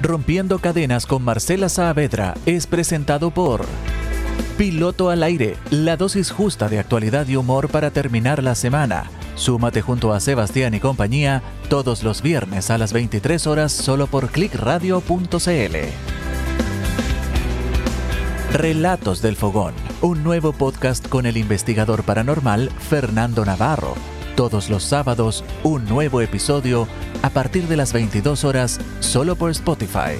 Rompiendo Cadenas con Marcela Saavedra es presentado por Piloto al Aire, la dosis justa de actualidad y humor para terminar la semana. Súmate junto a Sebastián y compañía todos los viernes a las 23 horas solo por clickradio.cl. Relatos del Fogón, un nuevo podcast con el investigador paranormal Fernando Navarro todos los sábados, un nuevo episodio a partir de las 22 horas solo por Spotify.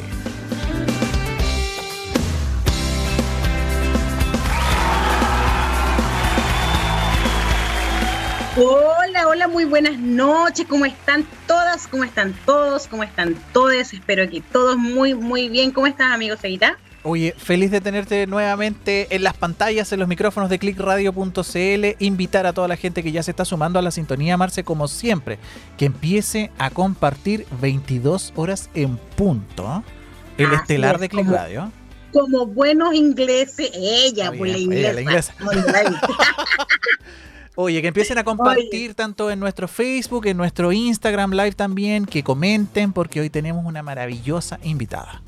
Hola, hola, muy buenas noches. ¿Cómo están todas? ¿Cómo están todos? ¿Cómo están todos? Espero que todos muy, muy bien. ¿Cómo están, amigos, Evita? Oye, feliz de tenerte nuevamente en las pantallas, en los micrófonos de clickradio.cl. Invitar a toda la gente que ya se está sumando a la sintonía, Marce, como siempre, que empiece a compartir 22 horas en punto el estelar de Click Radio. Como buenos ingleses, ella, pues la inglesa. Oye, que empiecen a compartir tanto en nuestro Facebook, en nuestro Instagram Live también, que comenten porque hoy tenemos una maravillosa invitada.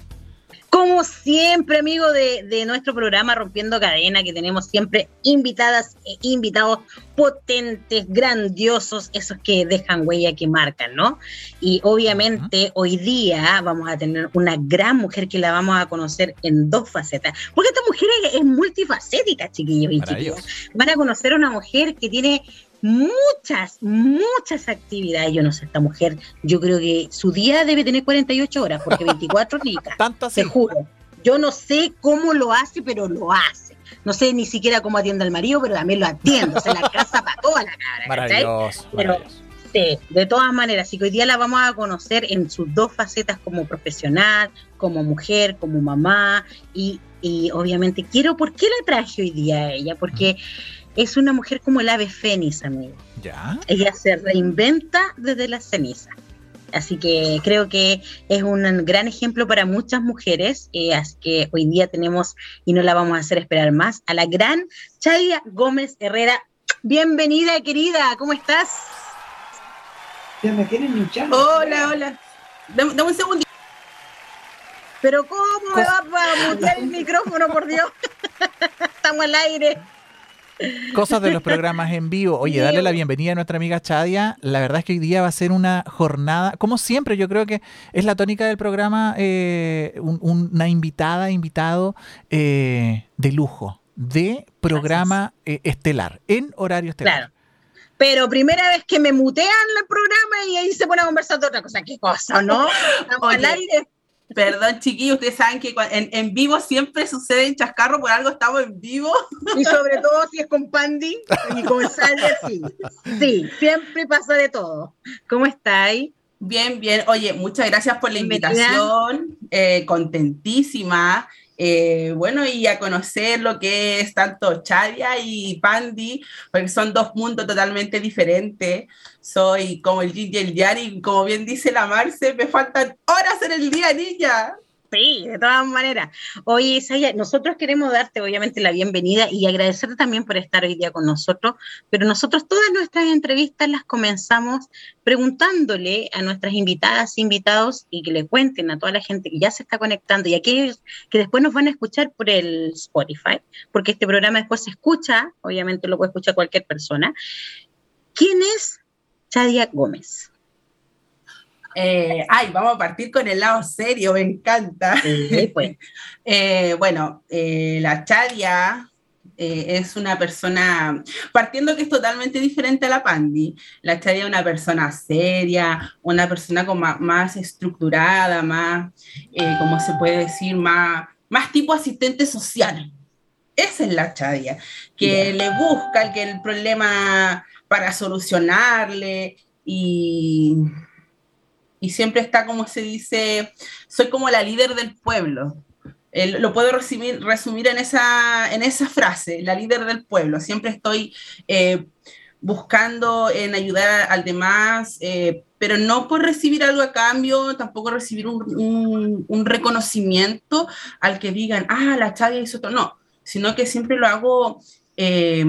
Como siempre, amigo de, nuestro programa Rompiendo Cadena, que tenemos siempre invitadas e invitados potentes, grandiosos, esos que dejan huella, que marcan, ¿no? Y obviamente hoy día vamos a tener una gran mujer que la vamos a conocer en dos facetas. Porque esta mujer es, multifacética, chiquillos y chiquillas. Van a conocer a una mujer que tiene muchas, muchas actividades. Yo no sé, esta mujer, yo creo que su día debe tener 48 horas, porque 24 ni Tanto Te juro. Yo no sé cómo lo hace, pero lo hace. No sé ni siquiera cómo atiende al marido, pero también lo atiende. O sea, la casa para toda la cara. Maravilloso, pero, Sí, de todas maneras, así que hoy día la vamos a conocer en sus dos facetas como profesional, como mujer, como mamá y, y obviamente quiero, ¿por qué la traje hoy día a ella? Porque es una mujer como el ave fénix, amigo. ¿Ya? Ella se reinventa desde la ceniza. Así que creo que es un gran ejemplo para muchas mujeres. Eh, así que hoy día tenemos, y no la vamos a hacer esperar más, a la gran Chadia Gómez Herrera. Bienvenida, querida, ¿cómo estás? Ya me quieren hinchar. Hola, hola. Dame, un segundo. Pero ¿cómo me va a mutear el micrófono, por Dios? Estamos al aire. Cosas de los programas en vivo. Oye, darle la bienvenida a nuestra amiga Chadia. La verdad es que hoy día va a ser una jornada, como siempre, yo creo que es la tónica del programa, eh, una invitada, invitado eh, de lujo, de programa eh, estelar, en horario estelar. Claro. Pero primera vez que me mutean el programa y ahí se pone a conversar de otra cosa. ¿Qué cosa, no? Estamos al aire Perdón, chiquillos, ustedes saben que en, vivo siempre sucede en chascarro, por algo estamos en vivo. Y sobre todo si es con Pandy y con Salia, sí. Sí, siempre pasa de todo. ¿Cómo estáis? Bien, bien. Oye, muchas gracias por la invitación. Eh, contentísima. Eh, bueno, y a conocer lo que es tanto Chadia y Pandy, porque son dos mundos totalmente diferentes. Soy como el Gigi y el Yari, como bien dice la Marce, me faltan horas en el día, niña. Sí, de todas maneras. Oye, Isaya, nosotros queremos darte obviamente la bienvenida y agradecerte también por estar hoy día con nosotros, pero nosotros todas nuestras entrevistas las comenzamos preguntándole a nuestras invitadas, invitados y que le cuenten a toda la gente que ya se está conectando y aquellos que después nos van a escuchar por el Spotify, porque este programa después se escucha, obviamente lo puede escuchar cualquier persona. ¿Quién es Chadia Gómez? Eh, ay, vamos a partir con el lado serio, me encanta. pues. Eh, bueno, eh, la Chadia es una persona, partiendo que es totalmente diferente a la Pandi, la Chadia es una persona seria, una persona con más, estructurada, más, como se puede decir, más, más tipo asistente social. Esa es la Chadia, que le busca el, que el problema para solucionarle y y siempre está como se dice, soy como la líder del pueblo. lo puedo resumir, resumir en, esa, en esa frase, la líder del pueblo. Siempre estoy eh, buscando en ayudar al demás, eh, pero no por recibir algo a cambio, tampoco recibir un, un, reconocimiento al que digan, ah, la Chadia hizo esto. No, sino que siempre lo hago eh,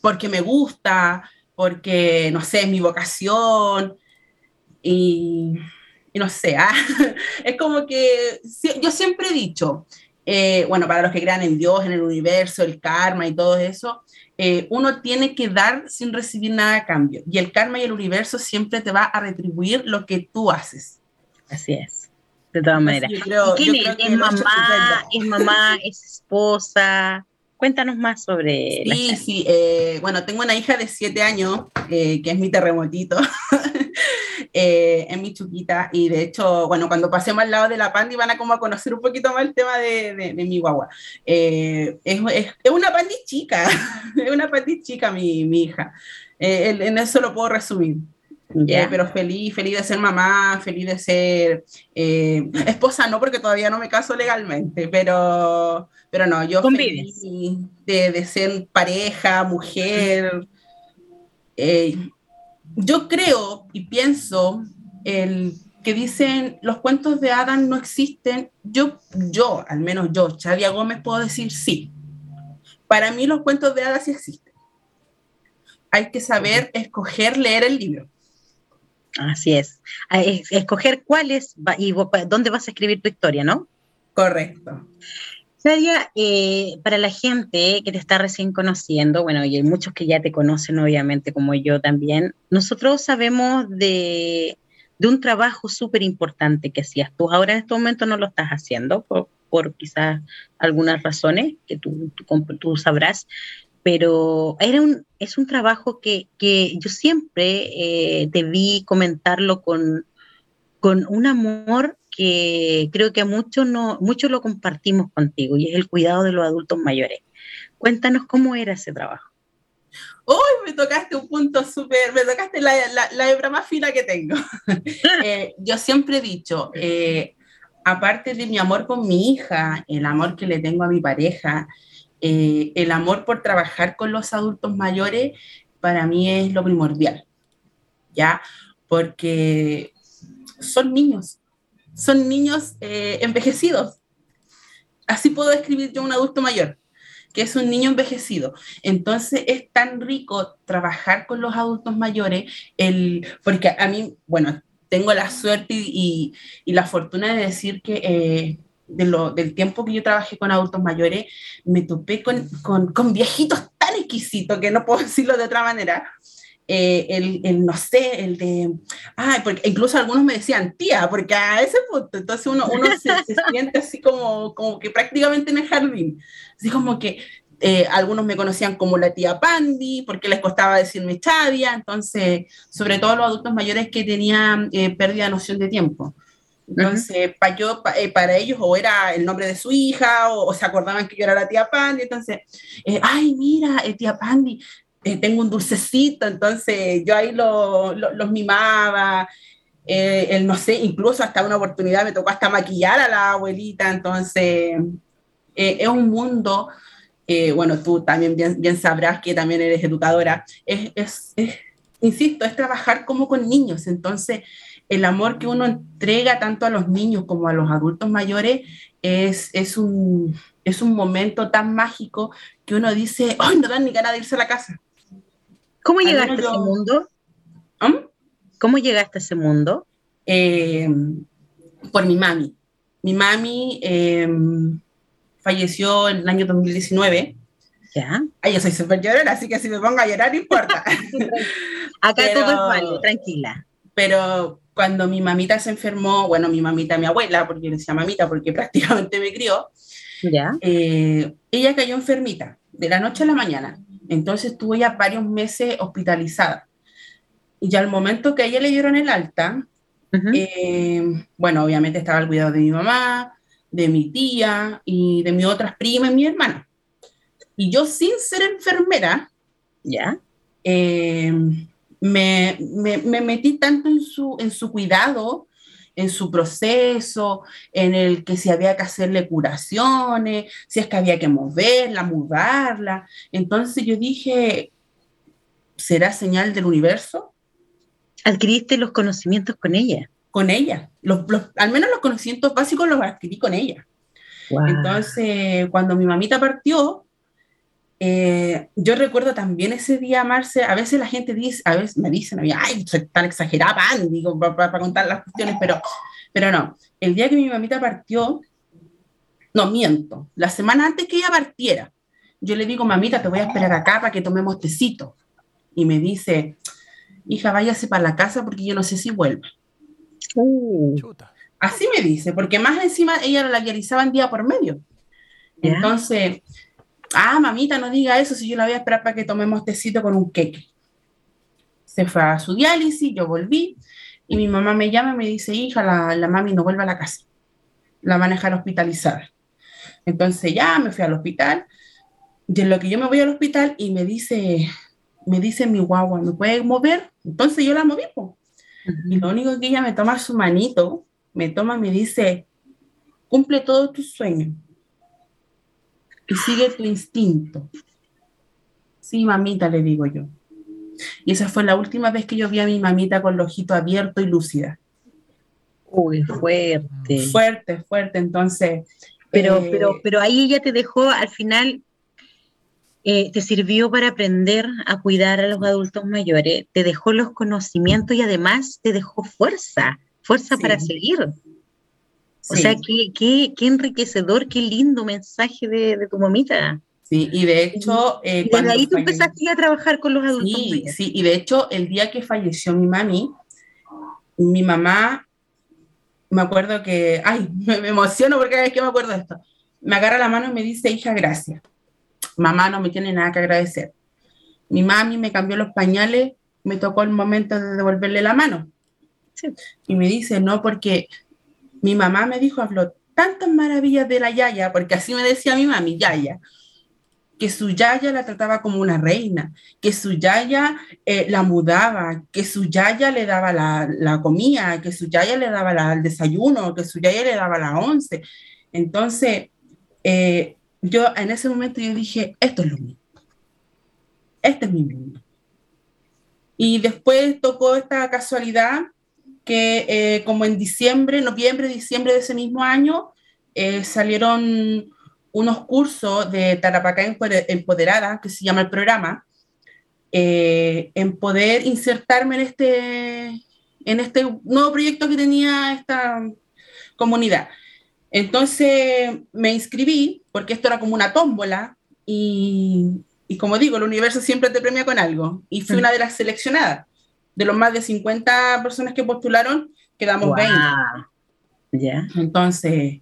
porque me gusta, porque, no sé, es mi vocación. Y y no sé, ah, es como que yo siempre he dicho, eh, bueno, para los que crean en Dios, en el universo, el karma y todo eso, eh, uno tiene que dar sin recibir nada a cambio. Y el karma y el universo siempre te va a retribuir lo que tú haces. Así es, de todas maneras. ¿Quién es? ¿Es mamá? ¿Es mamá? ¿Es esposa? Cuéntanos más sobre. Sí, sí. Eh, bueno, tengo una hija de siete años, que es mi terremotito. eh, es mi chuquita y de hecho, bueno, cuando pasemos al lado de la pandi van a como a conocer un poquito más el tema de, de, mi guagua. Eh, es, es, es, una pandi chica, es una pandi chica mi, mi hija. Eh, en eso lo puedo resumir. Yeah. pero feliz, feliz de ser mamá, feliz de ser eh, esposa, no porque todavía no me caso legalmente, pero, pero no, yo feliz de, de, ser pareja, mujer. Eh, yo creo y pienso el que dicen los cuentos de Adam no existen, yo, yo, al menos yo, Chadia Gómez, puedo decir sí. Para mí los cuentos de hadas sí existen. Hay que saber escoger leer el libro. Así es. Escoger cuáles y dónde vas a escribir tu historia, ¿no? Correcto. Nadia, eh, para la gente que te está recién conociendo, bueno, y hay muchos que ya te conocen, obviamente, como yo también, nosotros sabemos de, un trabajo súper importante que hacías tú. Ahora en este momento no lo estás haciendo por, quizás algunas razones que tú, tú, sabrás, pero era un, es un trabajo que, yo siempre eh, te vi comentarlo con, con un amor que creo que muchos no, muchos lo compartimos contigo y es el cuidado de los adultos mayores. Cuéntanos cómo era ese trabajo. Hoy me tocaste un punto súper, me tocaste la, la, hebra más fina que tengo. Eh, yo siempre he dicho, eh, aparte de mi amor con mi hija, el amor que le tengo a mi pareja, eh, el amor por trabajar con los adultos mayores, para mí es lo primordial, ¿ya? Porque son niños, son niños eh, envejecidos. Así puedo describir yo un adulto mayor, que es un niño envejecido. Entonces es tan rico trabajar con los adultos mayores, el, porque a mí, bueno, tengo la suerte y, y, la fortuna de decir que eh, de lo, del tiempo que yo trabajé con adultos mayores, me topé con, con, con viejitos tan exquisitos que no puedo decirlo de otra manera, eh, el, el, no sé, el de, ay, porque incluso algunos me decían tía, porque a ese punto, entonces uno, uno se, siente así como, como que prácticamente en el jardín, así como que eh, algunos me conocían como la tía Pandi, porque les costaba decirme Chadia, entonces, sobre todo los adultos mayores que tenían eh, pérdida de noción de tiempo. Entonces, para, yo, para ellos o era el nombre de su hija o, se acordaban que yo era la tía Pandi, entonces, ay, mira, tía Pandi, eh, tengo un dulcecito, entonces yo ahí lo, los mimaba, eh, no sé, incluso hasta una oportunidad me tocó hasta maquillar a la abuelita, entonces eh, es un mundo, bueno, tú también bien, sabrás que también eres educadora, es, es, insisto, es trabajar como con niños, entonces el amor que uno entrega tanto a los niños como a los adultos mayores es, es, un, es un momento tan mágico que uno dice, ¡ay, no dan ni ganas de irse a la casa! ¿Cómo llegaste a ese mundo? ¿Ah? ¿Cómo llegaste a ese mundo? Eh, por mi mami. Mi mami eh, falleció en el año 2019. ¿Ya? Ay, yo soy súper llorona, así que si me pongo a llorar no importa. Acá todo es malo, tranquila. Pero cuando mi mamita se enfermó, bueno, mi mamita, mi abuela, porque le decía mamita, porque prácticamente me crió, ¿Ya? Eh, ella cayó enfermita de la noche a la mañana. Entonces estuvo ya varios meses hospitalizada. Y ya al momento que a ella le dieron el alta, eh, bueno, obviamente estaba al cuidado de mi mamá, de mi tía y de mis otras primas y mi hermana. Y yo sin ser enfermera, ¿ya? Eh, me, me, me, metí tanto en su, en su cuidado en su proceso, en el que si había que hacerle curaciones, si es que había que moverla, mudarla. Entonces yo dije, ¿será señal del universo? ¿Adquiriste los conocimientos con ella? Con ella. Los, al menos los conocimientos básicos los adquirí con ella. Entonces, cuando mi mamita partió, eh, yo recuerdo también ese día, Marce, a veces la gente dice, a veces me dicen, ay, soy tan exagerada, digo, para, contar las cuestiones, pero, pero no. El día que mi mamita partió, no miento, la semana antes que ella partiera, yo le digo, mamita, te voy a esperar acá para que tomemos tecito. Y me dice, hija, váyase para la casa porque yo no sé si vuelva. Uh. Así me dice, porque más encima ella la en día por medio. Entonces, ah, mamita, no diga eso, si yo la voy a esperar para que tomemos tecito con un queque. Se fue a su diálisis, yo volví, y mi mamá me llama y me dice, hija, la, la mami no vuelve a la casa, la van a dejar hospitalizada. Entonces ya me fui al hospital, y en lo que yo me voy al hospital y me dice, me dice mi guagua, ¿me puede mover? Entonces yo la moví, y lo único que ella me toma su manito, me toma y me dice, cumple todos tus sueños y sigue tu instinto. Sí, mamita, le digo yo. Y esa fue la última vez que yo vi a mi mamita con los ojitos abiertos y lúcida. Uy, fuerte. Fuerte, fuerte. Entonces. Pero, eh, pero, pero ahí ella te dejó, al final, eh, te sirvió para aprender a cuidar a los adultos mayores, te dejó los conocimientos y además te dejó fuerza, fuerza para seguir. O sea, qué, enriquecedor, qué lindo mensaje de, tu mamita. Sí, y de hecho... Eh, desde ahí tú empezaste a trabajar con los adultos. Sí, sí, y de hecho el día que falleció mi mami, mi mamá, me acuerdo que, ay, me, emociono porque cada vez que me acuerdo de esto, me agarra la mano y me dice, hija, gracias. Mamá no me tiene nada que agradecer. Mi mami me cambió los pañales, me tocó el momento de devolverle la mano. Y me dice, no, porque mi mamá me dijo, habló tantas maravillas de la Yaya, porque así me decía mi mami, Yaya, que su Yaya la trataba como una reina, que su Yaya eh, la mudaba, que su Yaya le daba la, comida, que su Yaya le daba el desayuno, que su Yaya le daba la once. Entonces, eh, yo en ese momento yo dije, esto es lo mío. Este es mi mundo. Y después tocó esta casualidad que eh, como en diciembre, noviembre, diciembre de ese mismo año, eh, salieron unos cursos de Tarapacá Empoderada, que se llama el programa, eh, en poder insertarme en este, en este nuevo proyecto que tenía esta comunidad. Entonces me inscribí, porque esto era como una tómbola, y, y como digo, el universo siempre te premia con algo, y fui una de las seleccionadas de los más de 50 personas que postularon, quedamos 20. Ya. Entonces,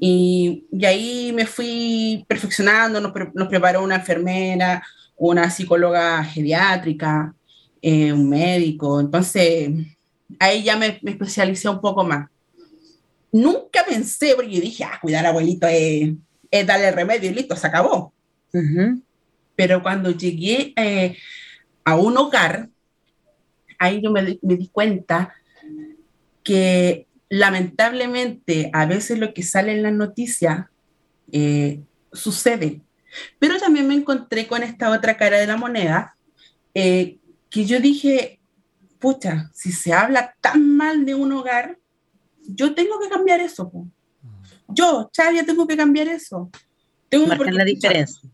y, y, ahí me fui perfeccionando, nos, nos, preparó una enfermera, una psicóloga geriátrica, eh, un médico, entonces ahí ya me, me, especialicé un poco más. Nunca pensé, porque dije, ah, cuidar abuelito es, es darle remedio y listo, se acabó. Pero cuando llegué eh, a un hogar, ahí yo me, di cuenta que lamentablemente a veces lo que sale en las noticias eh, sucede. Pero también me encontré con esta otra cara de la moneda, eh, que yo dije, pucha, si se habla tan mal de un hogar, yo tengo que cambiar eso. Yo, Chavia, tengo que cambiar eso. Tengo la diferencia.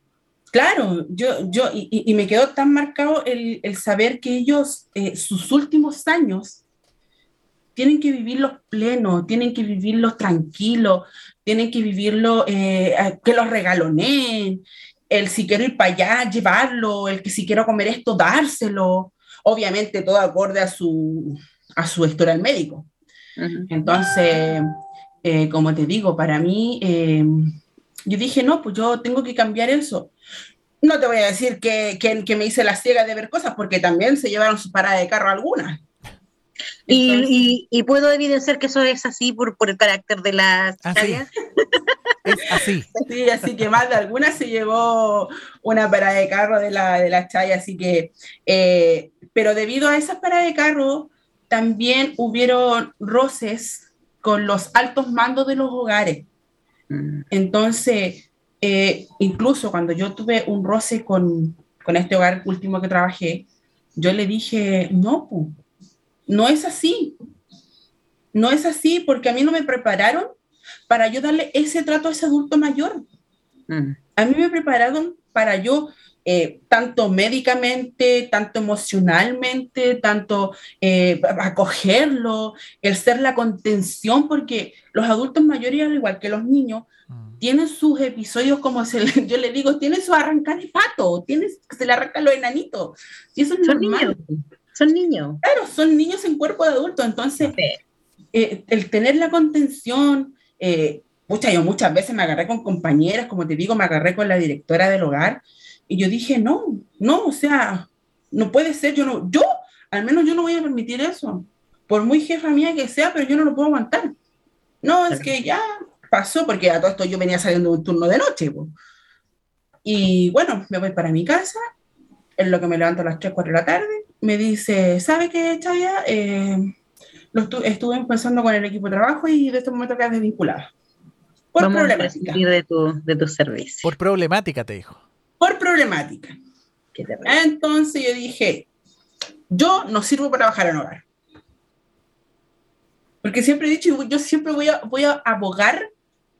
Claro, yo, yo, y, me quedó tan marcado el, saber que ellos, eh, sus últimos años, tienen que vivirlos plenos, tienen que vivirlos tranquilos, tienen que vivirlo, eh, que los regaloneen, el si quiero ir para allá, llevarlo, el que si quiero comer esto, dárselo, obviamente todo acorde a su, a su historial médico. Entonces, eh, como te digo, para mí yo dije, no, pues yo tengo que cambiar eso. No te voy a decir que, que, me hice la ciega de ver cosas, porque también se llevaron su parada de carro algunas. y, y, puedo evidenciar que eso es así por, por el carácter de las así. es así. Sí, así que más de alguna se llevó una parada de carro de la, de la chaya, así que, eh, pero debido a esas paradas de carro, también hubieron roces con los altos mandos de los hogares. Entonces, eh, incluso cuando yo tuve un roce con, con, este hogar último que trabajé, yo le dije, no, no es así. No es así porque a mí no me prepararon para yo darle ese trato a ese adulto mayor. A mí me prepararon para yo eh, tanto médicamente, tanto emocionalmente, tanto eh, acogerlo, el ser la contención, porque los adultos mayores, al igual que los niños, mm. tienen sus episodios, como se yo le digo, tienen su arrancar el pato, tienen, se le arrancan los enanitos. Y eso es son Niños. Son niños. Claro, son niños en cuerpo de adulto. Entonces, eh, el tener la contención, muchas, yo muchas veces me agarré con compañeras, como te digo, me agarré con la directora del hogar, y yo dije, no, no, o sea, no puede ser, yo no, yo, al menos yo no voy a permitir eso, por muy jefa mía que sea, pero yo no lo puedo aguantar. No, es que ya pasó, porque a todo esto yo venía saliendo de un turno de noche. Y bueno, me voy para mi casa, en lo que me levanto a las 3, 4 de la tarde, me dice, ¿sabe qué, Chaya? Eh, estuve pensando con el equipo de trabajo y de este momento quedas desvinculada. Por problemática. de tu, de tu servicio. Por problemática, te dijo por problemática. Entonces yo dije, yo no sirvo para trabajar en hogar. Porque siempre he dicho, yo siempre voy a, voy a abogar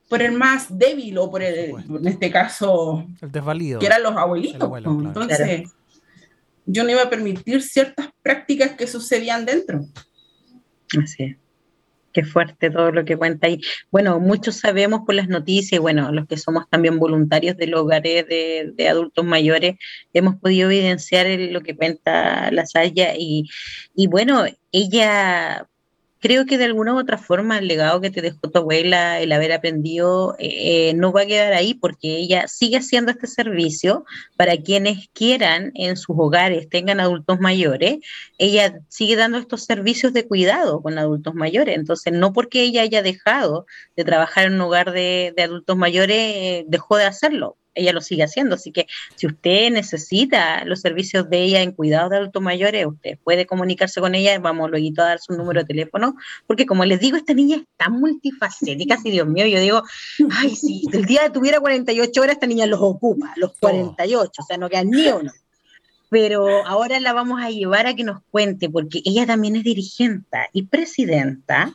por el más débil o por el, en este caso, el desvalido. Que eran los abuelitos. Entonces, yo no iba a permitir ciertas prácticas que sucedían dentro. Así es. Qué fuerte todo lo que cuenta ahí. Bueno, muchos sabemos por las noticias, bueno, los que somos también voluntarios de los hogares de, adultos mayores, hemos podido evidenciar lo que cuenta la Saya y, y bueno, ella creo que de alguna u otra forma el legado que te dejó tu abuela, el haber aprendido, eh, eh, no va a quedar ahí porque ella sigue haciendo este servicio para quienes quieran en sus hogares tengan adultos mayores. Ella sigue dando estos servicios de cuidado con adultos mayores. Entonces, no porque ella haya dejado de trabajar en un hogar de, adultos mayores, eh, dejó de hacerlo ella lo sigue haciendo. Así que si usted necesita los servicios de ella en cuidado de adultos mayores, usted puede comunicarse con ella, vamos luego a dar su número de teléfono, porque como les digo, esta niña es tan multifacética, si Dios mío, yo digo, ay, si el día tuviera 48 horas, esta niña los ocupa, los 48, o sea, no queda ni uno. Pero ahora la vamos a llevar a que nos cuente, porque ella también es dirigente y presidenta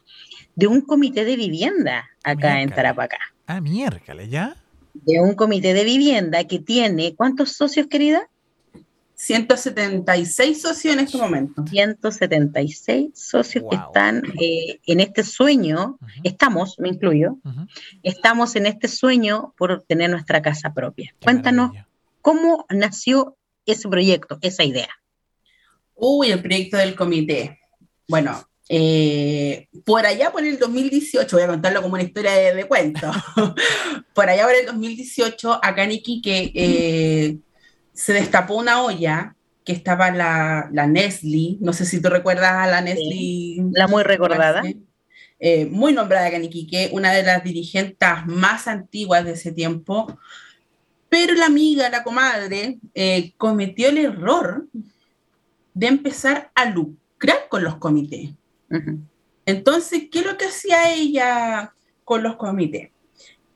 de un comité de vivienda acá en Tarapacá. Ah, miércoles, ¿ya? De un comité de vivienda que tiene, ¿cuántos socios, querida? 176 socios en este momento. 176 socios que están eh, en este sueño, estamos, me incluyo, estamos en este sueño por tener nuestra casa propia. Cuéntanos cómo nació ese proyecto, esa idea. Uy, el proyecto del comité. Bueno, eh, por allá por el 2018, voy a contarlo como una historia de, cuento, por allá por el 2018, acá en Iquique eh, se destapó una olla que estaba la, la Nestle, no sé si tú recuerdas a la Nestle. la muy recordada. Eh, muy nombrada acá en Iquique, una de las dirigentes más antiguas de ese tiempo, pero la amiga, la comadre, cometió el error de empezar a lucrar con los comités. Entonces, ¿qué es lo que hacía ella con los comités?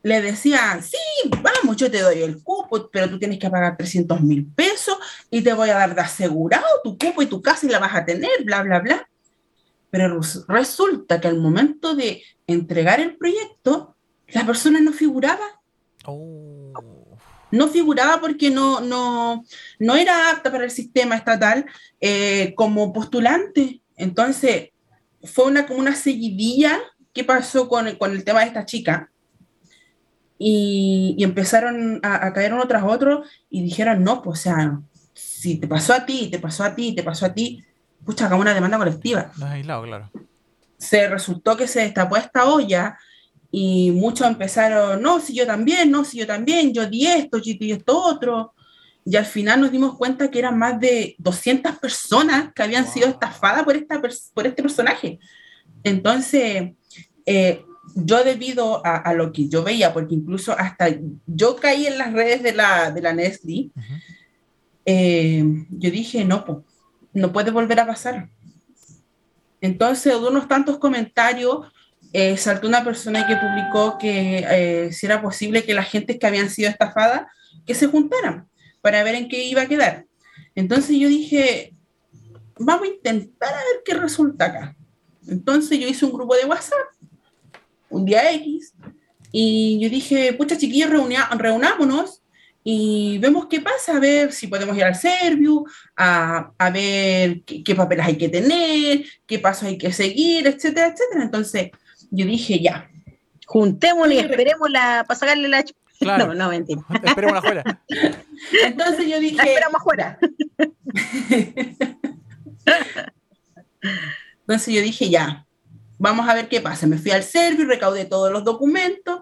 Le decía, sí, vamos, yo te doy el cupo, pero tú tienes que pagar 300 mil pesos y te voy a dar de asegurado tu cupo y tu casa y la vas a tener, bla, bla, bla. Pero resulta que al momento de entregar el proyecto, la persona no figuraba. Oh. No figuraba porque no, no, no era apta para el sistema estatal eh, como postulante. Entonces, fue una, como una seguidilla que pasó con, el tema de esta chica. Y, empezaron a, caer uno tras otro y dijeron, no, pues o sea, si te pasó a ti, te pasó a ti, te pasó a ti, pucha, hagamos una demanda colectiva. claro. Se resultó que se destapó esta olla y muchos empezaron, no, si yo también, no, si yo también, yo di esto, yo di esto otro y al final nos dimos cuenta que eran más de 200 personas que habían sido estafadas por, esta, por este personaje. Entonces, eh, yo debido a, lo que yo veía, porque incluso hasta yo caí en las redes de la, de la Nestle, eh, yo dije, no, no puede volver a pasar. Entonces, de unos tantos comentarios, eh, saltó una persona que publicó que si era posible que la gente que habían sido estafadas, que se juntaran para ver en qué iba a quedar. Entonces yo dije, vamos a intentar a ver qué resulta acá. Entonces yo hice un grupo de WhatsApp, un día X, y yo dije, pucha chiquillos, reunámonos y vemos qué pasa, a ver si podemos ir al Serviu, a, a ver qué, papeles hay que tener, qué pasos hay que seguir, etcétera, etcétera. Entonces yo dije, ya. Juntémosle y esperémosla para sacarle la... No, no, mentira. Esperemos afuera. Entonces yo dije... esperamos afuera. Entonces yo dije, ya, vamos a ver qué pasa. Me fui al Serviu, recaudé todos los documentos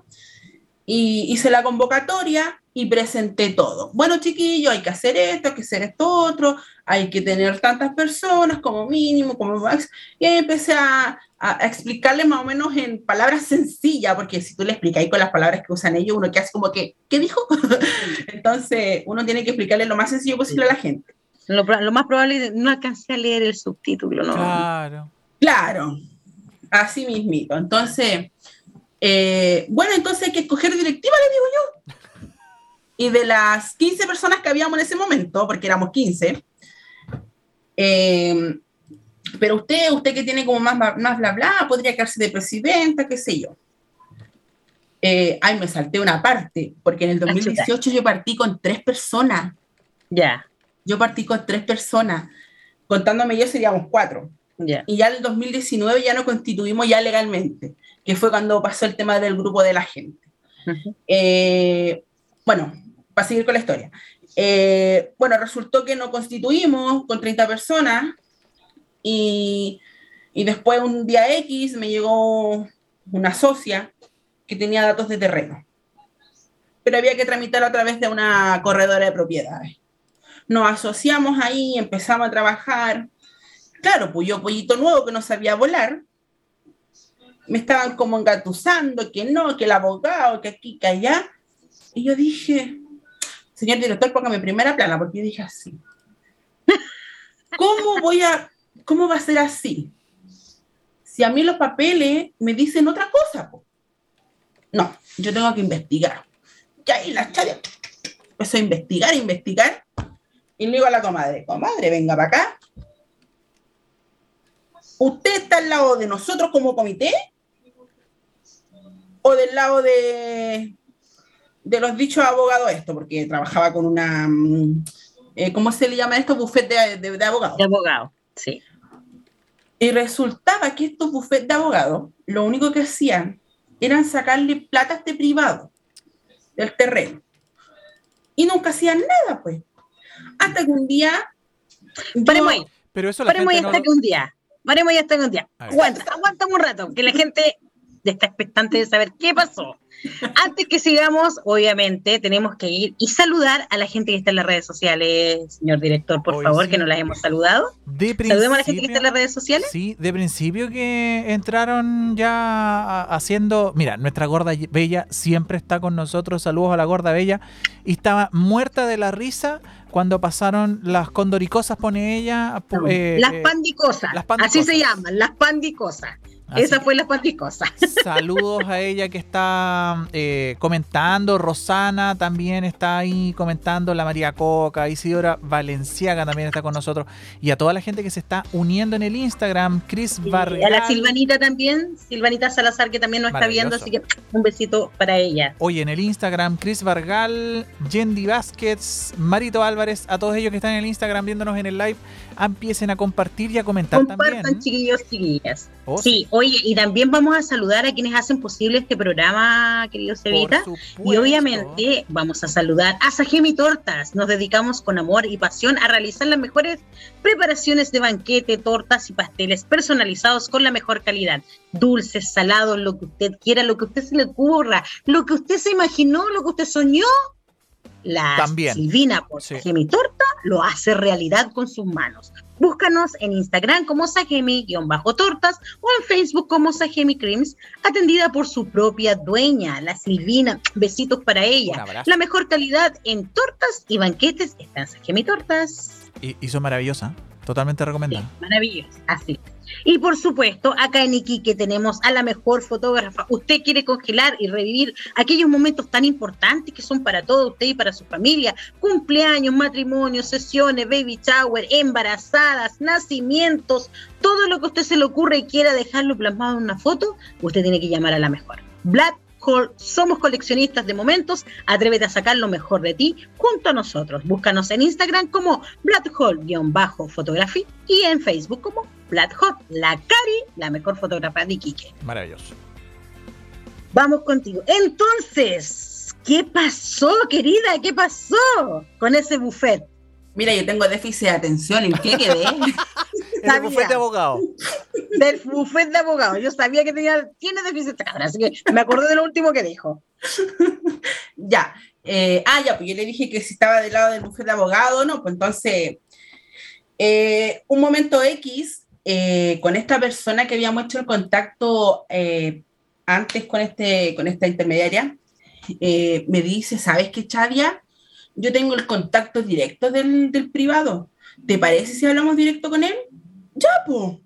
y hice la convocatoria y presenté todo. Bueno, chiquillos, hay que hacer esto, hay que hacer esto otro, hay que tener tantas personas como mínimo, como max. Y ahí empecé a, a, explicarle más o menos en palabras sencillas, porque si tú le explicas con las palabras que usan ellos, uno que hace como que, ¿qué dijo? Entonces, uno tiene que explicarle lo más sencillo posible a la gente. Lo, más probable es no alcancé a leer el subtítulo, ¿no? Claro. Claro, así mismito. Entonces, eh, bueno, entonces hay que escoger directiva, le digo yo. Y de las 15 personas que habíamos en ese momento, porque éramos 15, eh, pero usted, usted que tiene como más, más bla bla, podría quedarse de presidenta, qué sé yo. Eh, ay, me salté una parte, porque en el 2018 yo partí con tres personas. Ya. Yo partí con tres personas. Contándome yo seríamos cuatro. Ya. Y ya en el 2019 ya nos constituimos ya legalmente, que fue cuando pasó el tema del grupo de la gente. Eh, bueno, para seguir con la historia. Eh, bueno, resultó que nos constituimos con 30 personas y, y después un día X me llegó una socia que tenía datos de terreno, pero había que tramitarlo a través de una corredora de propiedades. Nos asociamos ahí, empezamos a trabajar. Claro, pues yo, pollito nuevo que no sabía volar, me estaban como engatusando, que no, que el abogado, que aquí, que allá. Y yo dije, señor director, póngame primera plana, porque dije así. ¿Cómo voy a ¿cómo va a ser así? Si a mí los papeles me dicen otra cosa. No, yo tengo que investigar. Ya ahí la chadia empezó a investigar, investigar. Y le digo a la comadre, comadre, venga para acá. ¿Usted está al lado de nosotros como comité? ¿O del lado de, de los dichos abogados esto? Porque trabajaba con una, mm, eh, ¿cómo se le llama esto? Bufete de, de, de abogados. De abogados, sí. Y resultaba que estos bufetes de abogados, lo único que hacían eran sacarle plata a este privado del terreno. Y nunca hacían nada, pues. Hasta que un día. Paremos ahí. Pero eso Paremos ahí hasta que un día. Paremos ahí hasta que un día. Aguanta, aguanta un rato, que la gente está expectante de saber qué pasó. Antes que sigamos, obviamente, tenemos que ir y saludar a la gente que está en las redes sociales, señor director, por favor, que nos las hemos saludado. De Saludemos a la gente que está en las redes sociales. Sí, de principio que entraron ya haciendo. Mira, nuestra gorda bella siempre está con nosotros. Saludos a la gorda bella. Y estaba muerta de la risa cuando pasaron las condoricosas, pone ella. Eh, las, eh, pandicosas, las pandicosas. Así se llaman, las pandicosas. Esa fue la paticosa. Saludos a ella que está eh, comentando. Rosana también está ahí comentando. La María Coca. Isidora Valenciaga también está con nosotros. Y a toda la gente que se está uniendo en el Instagram. Cris sí, A la Silvanita también. Silvanita Salazar que también nos está viendo. Así que un besito para ella. Oye, en el Instagram, Cris Vargal, Yendi Vázquez, Marito Álvarez. A todos ellos que están en el Instagram viéndonos en el live. Empiecen a compartir y a comentar Compartan, también. chiquillos, chiquillas. Oh, sí, oye, y también vamos a saludar a quienes hacen posible este programa, querido Cevita. Y obviamente vamos a saludar a Sajemi Tortas. Nos dedicamos con amor y pasión a realizar las mejores preparaciones de banquete, tortas y pasteles personalizados con la mejor calidad. Dulces, salados, lo que usted quiera, lo que usted se le ocurra, lo que usted se imaginó, lo que usted soñó, la También. Silvina por sí. Torta lo hace realidad con sus manos. Búscanos en Instagram como Sajemi-tortas o en Facebook como Sajemi Creams, atendida por su propia dueña, la Silvina. Besitos para ella. La mejor calidad en tortas y banquetes está en Sajemi Tortas. Y, y son maravillosas, totalmente recomendadas. Sí, maravillosas, así. Y por supuesto, acá en Iquique tenemos a la mejor fotógrafa. Usted quiere congelar y revivir aquellos momentos tan importantes que son para todo usted y para su familia. Cumpleaños, matrimonios, sesiones, baby shower, embarazadas, nacimientos, todo lo que a usted se le ocurre y quiera dejarlo plasmado en una foto, usted tiene que llamar a la mejor. Hall somos coleccionistas de momentos. Atrévete a sacar lo mejor de ti junto a nosotros. Búscanos en Instagram como Black Hall-fotografía y en Facebook como Black Hall, la Cari, la mejor fotógrafa de Iquique. Maravilloso. Vamos contigo. Entonces, ¿qué pasó, querida? ¿Qué pasó con ese buffet? Mira, yo tengo déficit de atención. ¿En qué quedé? el buffet de abogado. Del buffet de abogado. Yo sabía que tenía, tiene déficit de cabra, así que me acordé de lo último que dijo. ya. Eh, ah, ya, pues yo le dije que si estaba del lado del buffet de abogado, no, pues entonces, eh, un momento X, eh, con esta persona que habíamos hecho el contacto antes con, este, con esta intermediaria, me dice, ¿sabes qué, Chadia? Yo tengo el contacto directo del, del privado. ¿Te parece si hablamos directo con él? Ya, pues.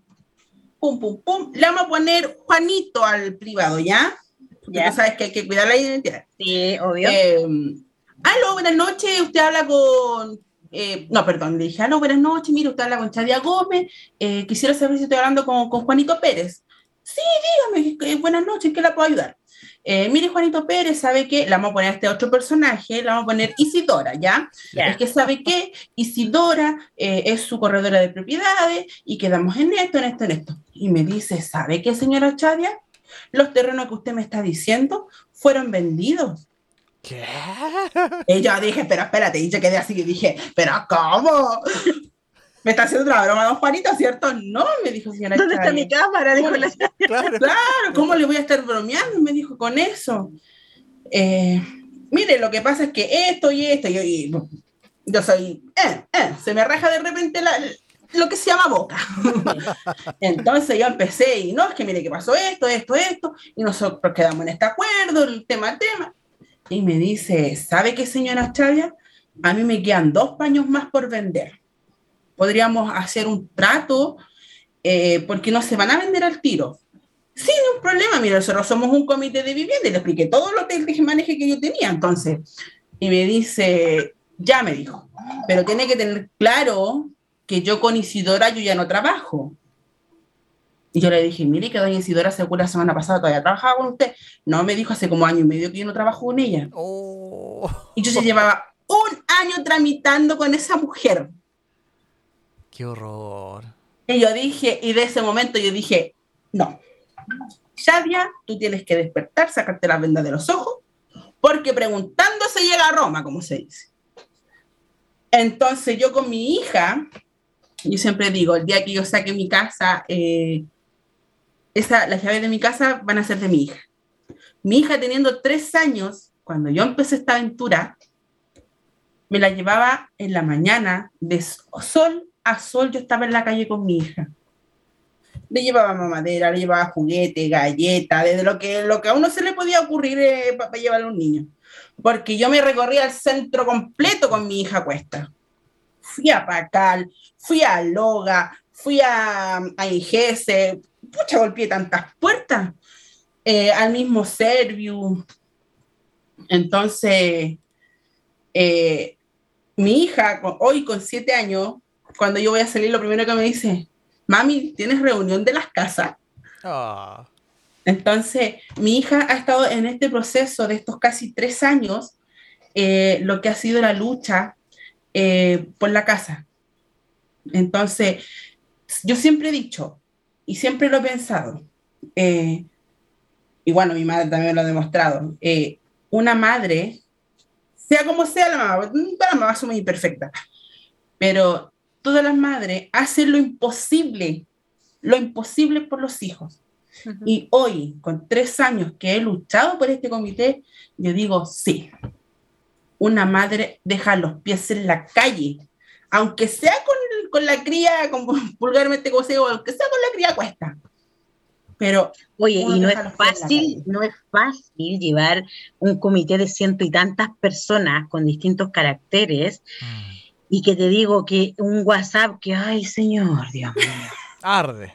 Pum, pum, pum. Le vamos a poner Juanito al privado, ¿ya? Porque ya. sabes que hay que cuidar la identidad. Sí, obvio. Eh, aló, buenas noches. Usted habla con. Eh, no, perdón, le dije, aló, buenas noches. Mire, usted habla con Chadia Gómez. Eh, quisiera saber si estoy hablando con, con Juanito Pérez. Sí, dígame, buenas noches, ¿qué la puedo ayudar? Eh, mire, Juanito Pérez, ¿sabe qué? Le vamos a poner a este otro personaje, le vamos a poner Isidora, ¿ya? Yeah. Es que sabe qué? Isidora eh, es su corredora de propiedades y quedamos en esto, en esto, en esto. Y me dice, ¿sabe qué, señora Chadia? Los terrenos que usted me está diciendo fueron vendidos. ¿Qué? Y yo dije, pero espérate, y yo quedé así y dije, pero ¿cómo? me está haciendo otra broma, don Juanito, ¿cierto? No, me dijo señora ¿Dónde está mi cámara? Dijo la... claro. claro, ¿cómo le voy a estar bromeando? Me dijo con eso. Eh, mire, lo que pasa es que esto y esto, y, y yo soy, eh, eh, se me raja de repente la, lo que se llama boca. Entonces yo empecé y no, es que mire que pasó esto, esto, esto, y nosotros quedamos en este acuerdo, el tema, tema. Y me dice, ¿sabe qué, señora Chavia? A mí me quedan dos paños más por vender podríamos hacer un trato eh, porque no se van a vender al tiro. Sin un problema, mira, nosotros somos un comité de vivienda y le expliqué todo lo que maneje que yo tenía. Entonces, y me dice, ya me dijo, pero tiene que tener claro que yo con Isidora yo ya no trabajo. Y yo le dije, mire que doña Isidora seguro la semana pasada todavía trabajaba con usted. No, me dijo hace como año y medio que yo no trabajo con ella. Oh. Y yo se llevaba un año tramitando con esa mujer. Qué horror. Y yo dije, y de ese momento yo dije, no, Shadia, tú tienes que despertar, sacarte la venda de los ojos, porque preguntando se llega a Roma, como se dice. Entonces yo con mi hija, yo siempre digo, el día que yo saque mi casa, eh, esa, las llaves de mi casa van a ser de mi hija. Mi hija teniendo tres años, cuando yo empecé esta aventura, me la llevaba en la mañana de sol a sol yo estaba en la calle con mi hija. Le llevaba mamadera, le llevaba juguete, galleta, desde lo que, lo que a uno se le podía ocurrir eh, para a un niño. Porque yo me recorría el centro completo con mi hija cuesta. Fui a Pacal, fui a Loga, fui a, a Ingese, pucha, golpeé tantas puertas. Eh, al mismo Serviu. Entonces, eh, mi hija, hoy con siete años, cuando yo voy a salir, lo primero que me dice, mami, ¿tienes reunión de las casas? Oh. Entonces, mi hija ha estado en este proceso de estos casi tres años, eh, lo que ha sido la lucha eh, por la casa. Entonces, yo siempre he dicho, y siempre lo he pensado, eh, y bueno, mi madre también lo ha demostrado, eh, una madre, sea como sea la mamá, la mamá somos imperfecta, pero todas las madres hacen lo imposible, lo imposible por los hijos. Uh -huh. Y hoy, con tres años que he luchado por este comité, yo digo, sí, una madre deja los pies en la calle, aunque sea con, con la cría, con, vulgarmente como sea, aunque sea con la cría cuesta. Pero Oye, y no es fácil, no es fácil llevar un comité de ciento y tantas personas con distintos caracteres. Mm y que te digo que un WhatsApp que, ay, señor, Dios mío. Arde.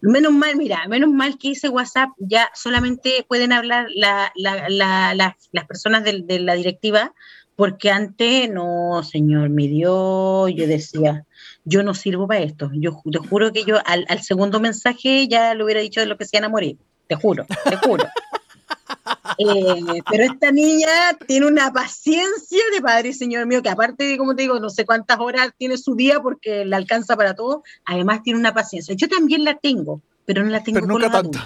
Menos mal, mira, menos mal que ese WhatsApp ya solamente pueden hablar la, la, la, las personas de, de, la directiva, porque antes, no, señor, me dio, yo decía, yo no sirvo para esto. Yo te juro que yo al, al segundo mensaje ya le hubiera dicho de lo que se iban a morir. Te juro, te juro. Eh, pero esta niña tiene una paciencia de padre, señor mío, que aparte de, como te digo, no sé cuántas horas tiene su día porque le alcanza para todo, además tiene una paciencia. Yo también la tengo, pero no la tengo con los adultos.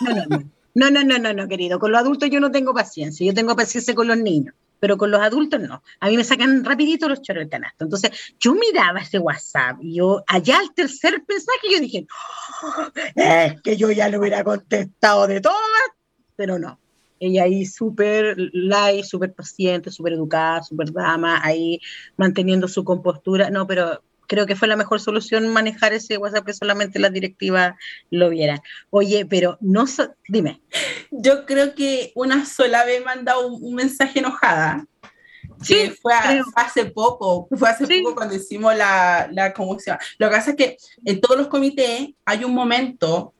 No, no, no. No, no, no, no, no, querido. Con los adultos yo no tengo paciencia. Yo tengo paciencia con los niños pero con los adultos no. A mí me sacan rapidito los choros del canasto. Entonces, yo miraba ese WhatsApp y yo, allá al tercer mensaje, yo dije, oh, es que yo ya le hubiera contestado de todas, pero no. Ella ahí súper light, súper paciente, súper educada, súper dama, ahí manteniendo su compostura. No, pero creo que fue la mejor solución manejar ese WhatsApp que solamente las directivas lo vieran. Oye, pero no, dime. Yo creo que una sola vez dado un, mensaje enojada. Sí, fue, hace poco, fue hace poco cuando hicimos la, la. Lo que pasa es que en todos los comités hay un momento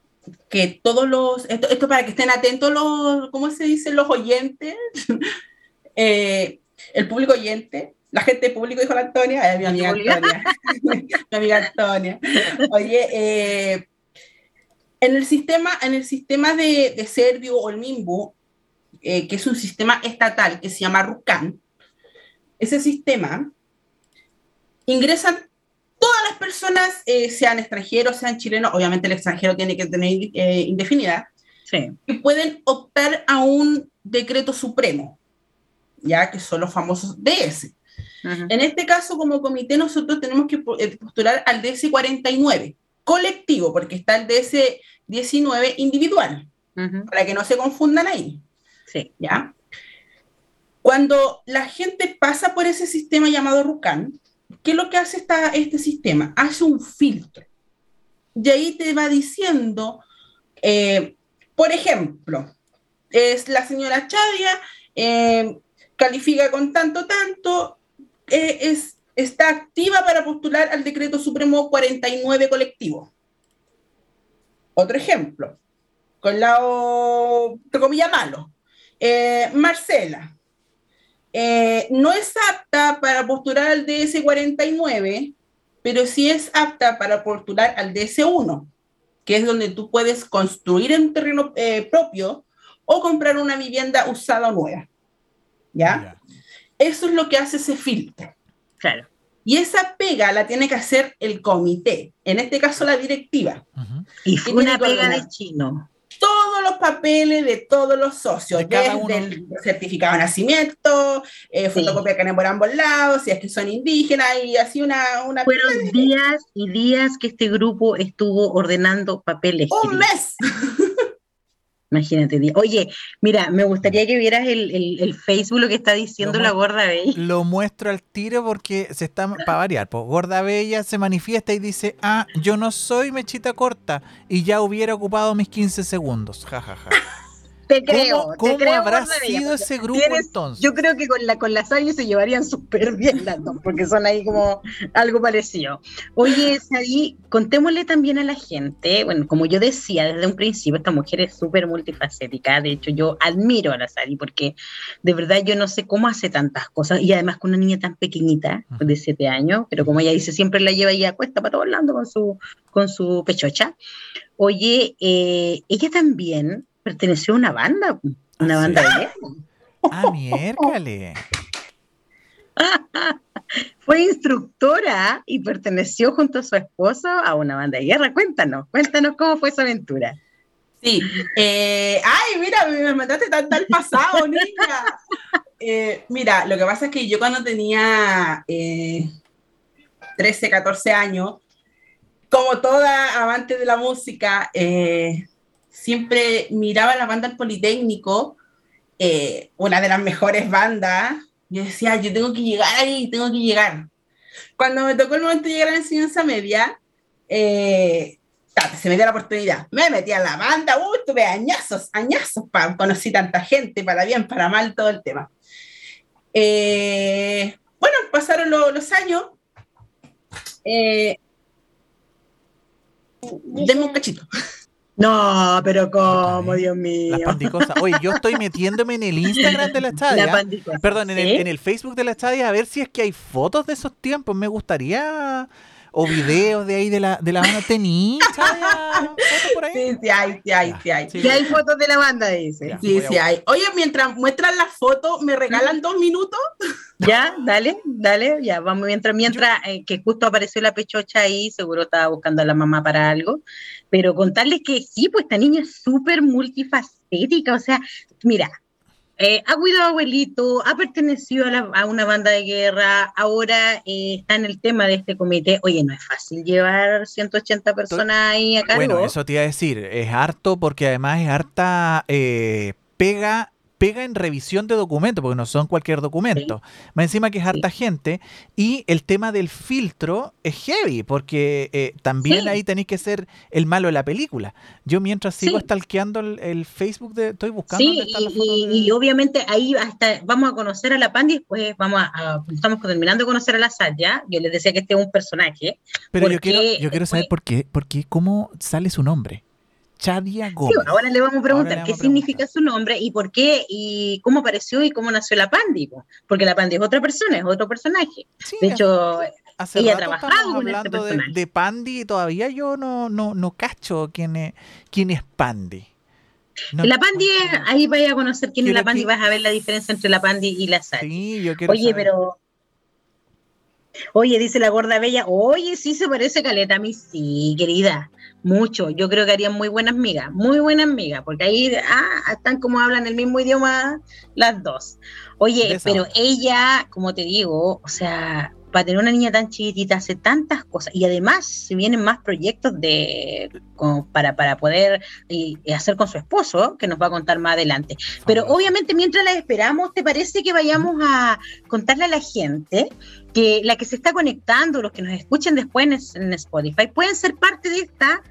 que todos los, esto, esto para que estén atentos los, ¿cómo se dice? Los oyentes, eh, el público oyente, la gente público, dijo la Antonia, eh, mi amiga Antonia, mi amiga Antonia. Oye, eh, en el sistema, en el sistema de, de Servio o el MIMBU, eh, que es un sistema estatal que se llama RUCAN, ese sistema ingresan todas las personas, sean extranjeros, sean chilenos, obviamente el extranjero tiene que tener indefinida, sí. que pueden optar a un decreto supremo, ya que son los famosos DS. En este caso, como comité, nosotros tenemos que eh, postular al DS49, colectivo, porque está el DS19 individual, para que no se confundan ahí. Sí. ¿Ya? Cuando la gente pasa por ese sistema llamado RUCAN, ¿qué es lo que hace esta, este sistema? Hace un filtro. Y ahí te va diciendo, eh, por ejemplo, es la señora Chadia, eh, califica con tanto, tanto, eh, es, está activa para postular al decreto supremo 49 colectivo. Otro ejemplo, con la, entre malo. Eh, Marcela, eh, no es apta para postular al DS49, pero sí es apta para postular al DS1, que es donde tú puedes construir en terreno propio o comprar una vivienda usada o nueva. ¿Ya? Eso es lo que hace ese filtro. Claro. Y esa pega la tiene que hacer el comité, en este caso la directiva. Y fue una pega de chino. Todos los papeles de todos los socios, desde el certificado de nacimiento, eh, fotocopia que por ambos lados, si es que son indígenas, y así una... una Fueron días y días que este grupo estuvo ordenando papeles. ¡Un mes! Imagínate. Oye, mira, me gustaría que vieras el, Facebook lo que está diciendo la gorda bella. Lo muestro al tiro porque se está, para variar, pues gorda bella se manifiesta y dice, ah, yo no soy mechita corta y ya hubiera ocupado mis 15 segundos. Ja, ja, ja. Te creo. ¿Cómo, te habrá sido ese grupo entonces? Yo creo que con, la, con las años se llevarían súper bien las dos, porque son ahí como algo parecido. Oye, Sadi, contémosle también a la gente, bueno, como yo decía desde un principio, esta mujer es súper multifacética. De hecho, yo admiro a la Sadi porque de verdad yo no sé cómo hace tantas cosas y además con una niña tan pequeñita, de siete años, pero como ella dice, siempre la lleva ahí a cuesta para todo el con su, con su pechocha. Oye, eh, ella también perteneció a una banda, una ¿Ah, banda de Ah, miércale. Fue instructora y perteneció junto a su esposo a una banda de guerra. Cuéntanos, cuéntanos cómo fue esa aventura. Sí, eh, ay, mira, me mandaste tanto al pasado, niña. Eh, mira, lo que pasa es que yo cuando tenía 13, eh, 14 años, como toda amante de la música, siempre miraba la banda del Politécnico, eh, una de las mejores bandas. Yo decía, yo tengo que llegar ahí, tengo que llegar. Cuando me tocó el momento de llegar a la enseñanza media, eh, se me dio la oportunidad. Me metí a la banda, uh, tuve añazos, añazos, conocí tanta gente, para bien, para mal, todo el tema. Eh, bueno, pasaron los años. Eh, denme un cachito. No, pero cómo, Dios mío. Las pandicosas. Oye, yo estoy metiéndome en el Instagram de la estadia. Perdón, en, el, en, el, Facebook de la estadia a ver si es que hay fotos de esos tiempos. Me gustaría o videos de ahí de la, de la banda. ¿Tení, fotos por ahí? Sí, sí hay, sí hay, sí hay. Sí, hay fotos de la banda, dice. sí, sí hay. Oye, mientras muestran las fotos, ¿me regalan dos minutos? Ya, dale, dale, ya, vamos, mientras, mientras, eh, que justo apareció la pechocha ahí, seguro estaba buscando a la mamá para algo, pero contarles que sí, pues esta niña es súper multifacética, o sea, mira, eh, ha cuidado a abuelito, ha pertenecido a, una banda de guerra, ahora eh, está en el tema de este comité. Oye, no es fácil llevar 180 personas ahí a cargo. Bueno, eso te iba a decir, es harto porque además es harta eh, pega pega en revisión de documentos, porque no son cualquier documento. Más encima que es harta gente. Y el tema del filtro es heavy, porque eh, también ahí tenéis que ser el malo de la película. Yo mientras sigo stalkeando el, Facebook, de, estoy buscando. Sí, y, obviamente ahí hasta vamos a conocer a la Pandi, después vamos a, estamos terminando de conocer a la ya Yo les decía que este es un personaje. Pero yo quiero, yo quiero saber por qué, por qué, cómo sale su nombre. Chadia Gómez. ahora le vamos a preguntar qué significa su nombre y por qué y cómo apareció y cómo nació la Pandi, porque la Pandi es otra persona, es otro personaje. de hecho, ella ha trabajado con este personaje. De, de, Pandi todavía yo no, no, no cacho quién es, quién es Pandi. la Pandi ahí vaya a conocer quién es la Pandi, vas a ver la diferencia entre la Pandi y la Sal. Sí, yo quiero Oye, pero Oye, dice la gorda bella, oye, sí se parece Caleta a mí, sí, querida, mucho. Yo creo que harían muy buenas migas, muy buenas migas, porque ahí ah, están como hablan el mismo idioma las dos. Oye, pero ella, como te digo, o sea, para tener una niña tan chiquitita hace tantas cosas y además si vienen más proyectos de para, para poder y, hacer con su esposo que nos va a contar más adelante pero obviamente mientras la esperamos te parece que vayamos a contarle a la gente que la que se está conectando los que nos escuchen después en, Spotify pueden ser parte de esta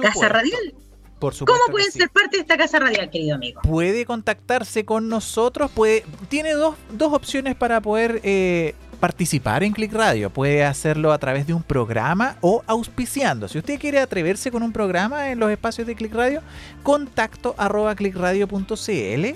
casa radial por ¿Cómo pueden ser parte de esta casa radial, querido amigo? Puede contactarse con nosotros, puede, tiene dos, dos opciones para poder eh, participar en Click Radio. Puede hacerlo a través de un programa o auspiciando. Si usted quiere atreverse con un programa en los espacios de Click Radio, contacto arroba clickradio.cl.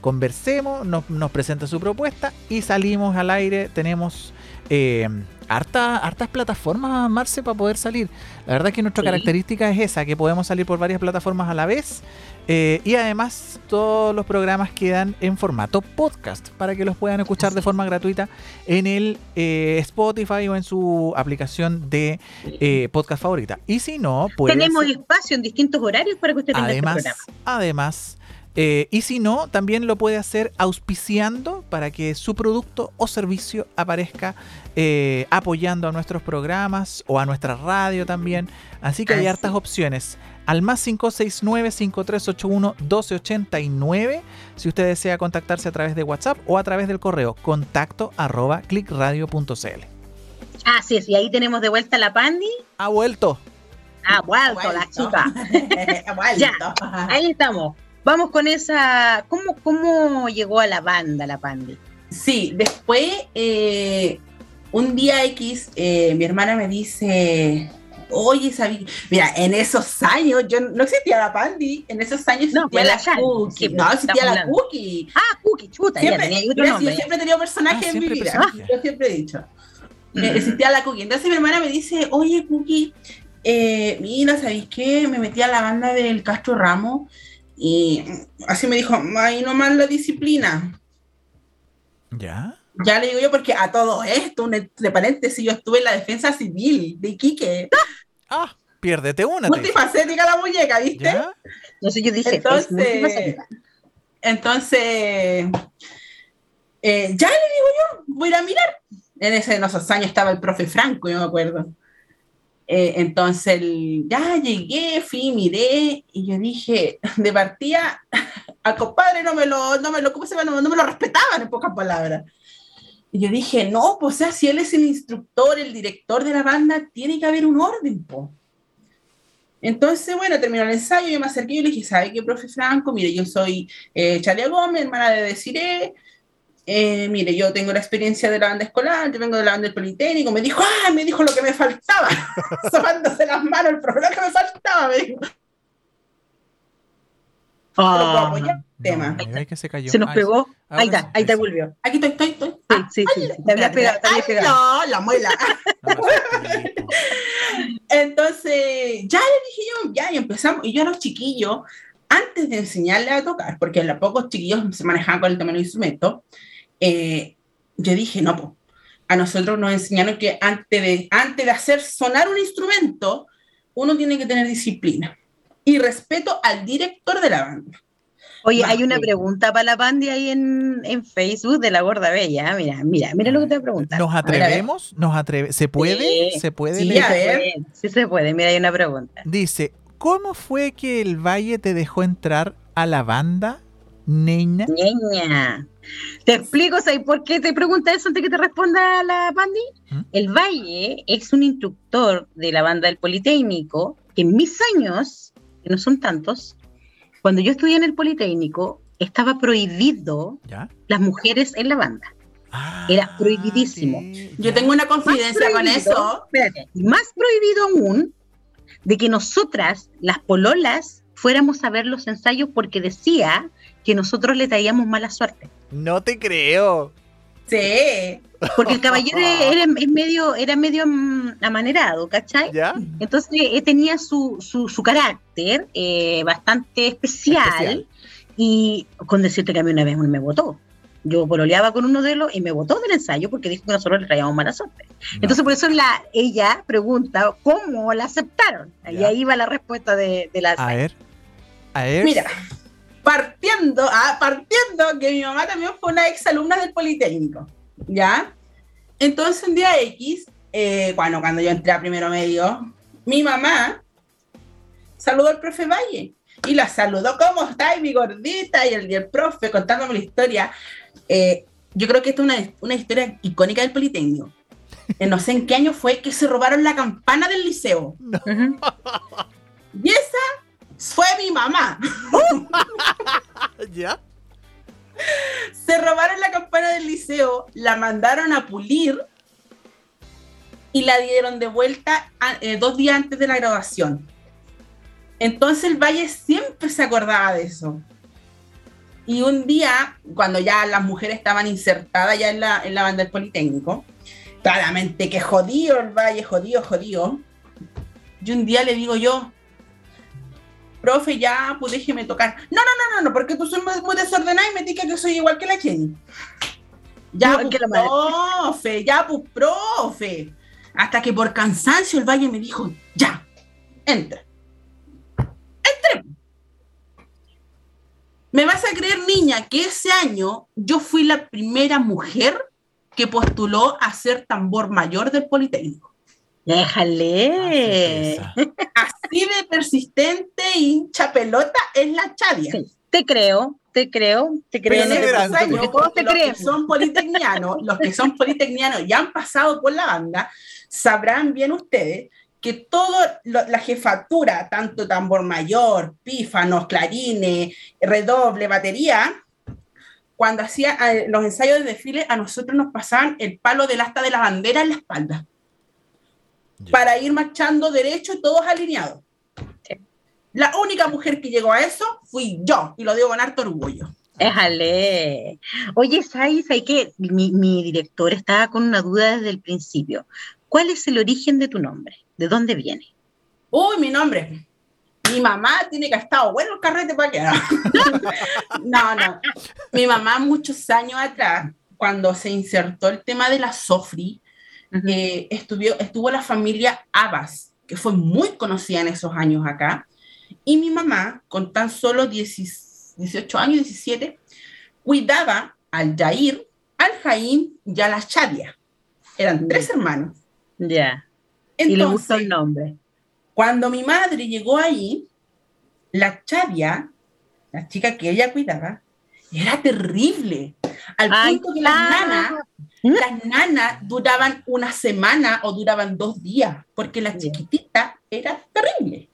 Conversemos, nos, nos presenta su propuesta y salimos al aire. Tenemos eh, hartas plataformas, Marce, para poder salir. La verdad es que nuestra característica es esa, que podemos salir por varias plataformas a la vez. Eh, y además todos los programas quedan en formato podcast para que los puedan escuchar de forma gratuita en el eh, Spotify o en su aplicación de eh, podcast favorita. Y si no, pues... Tenemos espacio en distintos horarios para que usted tenga además, este programa. Además, eh, y si no, también lo puede hacer auspiciando para que su producto o servicio aparezca eh, apoyando a nuestros programas o a nuestra radio también. Así que hay hartas opciones. Al más 569-5381-1289 si usted desea contactarse a través de WhatsApp o a través del correo contacto arroba clickradio.cl. Así es, y ahí tenemos de vuelta la Pandi. Ha vuelto. Ha vuelto, la chica. ya, ahí estamos. Vamos con esa. ¿Cómo, cómo llegó a la banda la Pandi? Sí, después, eh, un día X, eh, mi hermana me dice. Oye, sabí, mira, en esos años yo no existía la Pandi, en esos años existía pues la, Cookie, no existía la Cookie. Ah, Cookie, chuta, siempre, ya tenía Yo siempre he tenido personajes ah, en mi vida, yo siempre he dicho. Mm. Eh, existía la Cookie. Entonces mi hermana me dice, oye, Cookie, mira, ¿sabéis qué? Me metí a la banda del Castro Ramos y así me dijo, ahí nomás la disciplina. ¿Ya? Ya le digo yo, porque a todo esto, de paréntesis, yo estuve en la defensa civil de Iquique. Ah, piérdete una. Multifacética la muñeca, ¿viste? ¿Ya? Entonces yo dije, entonces, entonces eh, ya le digo yo, voy a ir a mirar. En, ese, en esos años estaba el profe Franco, yo me acuerdo. Eh, entonces, ya llegué, fui, miré, y yo dije, de partida, al compadre no me lo, no me lo, ¿cómo se llama? No, me lo respetaban en pocas palabras. Y yo dije, no, pues, o sea, si él es el instructor, el director de la banda, tiene que haber un orden, po. Entonces, bueno, terminó el ensayo, yo me acerqué y le dije, ¿sabe qué, profe Franco? Mire, yo soy eh, Chalia Gómez, hermana de Desiree, eh, mire, yo tengo la experiencia de la banda escolar, yo vengo de la banda del Politécnico, me dijo, ah, me dijo lo que me faltaba, sobándose las manos el problema que me faltaba, me dijo. Ah, el tema. se, nos pegó. Ahí está, ahí te volvió. Aquí estoy, estoy, estoy. sí, sí, sí, Te había pegado, te había pegado. No, la muela. Entonces, ya le dije yo, ya, y empezamos. Y yo a los chiquillos, antes de enseñarle a tocar, porque a pocos chiquillos se manejaban con el tema del instrumento, eh, yo dije, no, pues, a nosotros nos enseñaron que antes de, antes de hacer sonar un instrumento, uno tiene que tener disciplina y respeto al director de la banda. Oye, hay una pregunta para la banda ahí en, en, Facebook de la Gorda Bella. Mira, mira, mira lo que te pregunta. ¿Nos atrevemos? ¿Nos atreve ¿Se puede? ¿Se puede? Sí, a ver. sí se puede. Mira, hay una pregunta. Dice, ¿cómo fue que el Valle te dejó entrar a la banda, Niña? Niña. Te explico, ¿sabes por qué te pregunta eso antes que te responda la Pandi? ¿Mm? El Valle es un instructor de la banda del Politécnico que en mis años, que no son tantos, cuando yo estudié en el Politécnico, estaba prohibido las mujeres en la banda. Ah, Era prohibidísimo. yo tengo una confidencia con eso. Espérate, más prohibido aún de que nosotras, las pololas, fuéramos a ver los ensayos porque decía que nosotros le traíamos mala suerte. No te creo. Sí. Porque el caballero era, medio, era medio amanerado, ¿cachai? ¿Ya? Entonces eh, tenía su, su, carácter eh, bastante especial, y con decirte que a mí una vez me votó. Yo pololeaba con uno de ellos y me votó del ensayo porque dijo que nosotros le traíamos mala suerte. Entonces por eso la, ella pregunta cómo la aceptaron. Y ahí va la respuesta de, de la... A ver. A ver. Mira, partiendo, ah, partiendo que mi mamá también fue una ex alumna del Politécnico, ¿ya? Entonces un día X, eh, bueno, cuando yo entré a primero medio, mi mamá saludó al profe Valle y la saludó, ¿cómo está? Y mi gordita y el, el profe contándome la historia. Eh, yo creo que esta es una, una historia icónica del Politécnico. no sé en qué año fue que se robaron la campana del liceo. Y esa fue mi mamá. ¿Ya? Se robaron la campana del liceo, la mandaron a pulir y la dieron de vuelta eh, dos días antes de la graduación. Entonces el Valle siempre se acordaba de eso. Y un día, cuando ya las mujeres estaban insertadas ya en la, en la banda del Politécnico, claramente que jodido el Valle, jodido, jodido. Y un día le digo yo, profe, ya, pues déjeme tocar. No, no, no, no, no, porque tú sos muy, desordenada y me dices que soy igual que la Jenny. Ya, pues, profe, ya, pues, profe. Hasta que por cansancio el Valle me dijo, ya, entra. Entré. ¿Me vas a creer, niña, que ese año yo fui la primera mujer que postuló a ser tambor mayor del Politécnico? Déjale. Así de persistente hincha pelota es la Chadia. te creo, te creo, te creo. en años, todos te los que son politecnianos, los que son politecnianos y han pasado por la banda, sabrán bien ustedes que toda la jefatura, tanto tambor mayor, pífanos, clarines, redoble, batería, cuando hacía eh, los ensayos de desfile, a nosotros nos pasaban el palo del asta de la bandera en la espalda para ir marchando derecho y todos alineados. La única mujer que llegó a eso fui yo, y lo digo con harto orgullo. Déjale. Oye, Sai, hay que mi, mi, director estaba con una duda desde el principio. ¿Cuál es el origen de tu nombre? ¿De dónde viene? Uy, mi nombre. Mi mamá tiene que estado bueno el carrete para que. no, no. Mi mamá, muchos años atrás, cuando se insertó el tema de la Sofri, eh, estuvo, estuvo la familia Abbas, que fue muy conocida en esos años acá, y mi mamá, con tan solo 18 años, 17, cuidaba al Jair, al Jaim y a la Shadia. Eran tres hermanos. Ya. y le gustó el nombre. Cuando mi madre llegó ahí, la Shadia, la chica que ella cuidaba, era terrible. Al punto que las nanas, las nanas duraban una semana o duraban dos días, porque la chiquitita era terrible.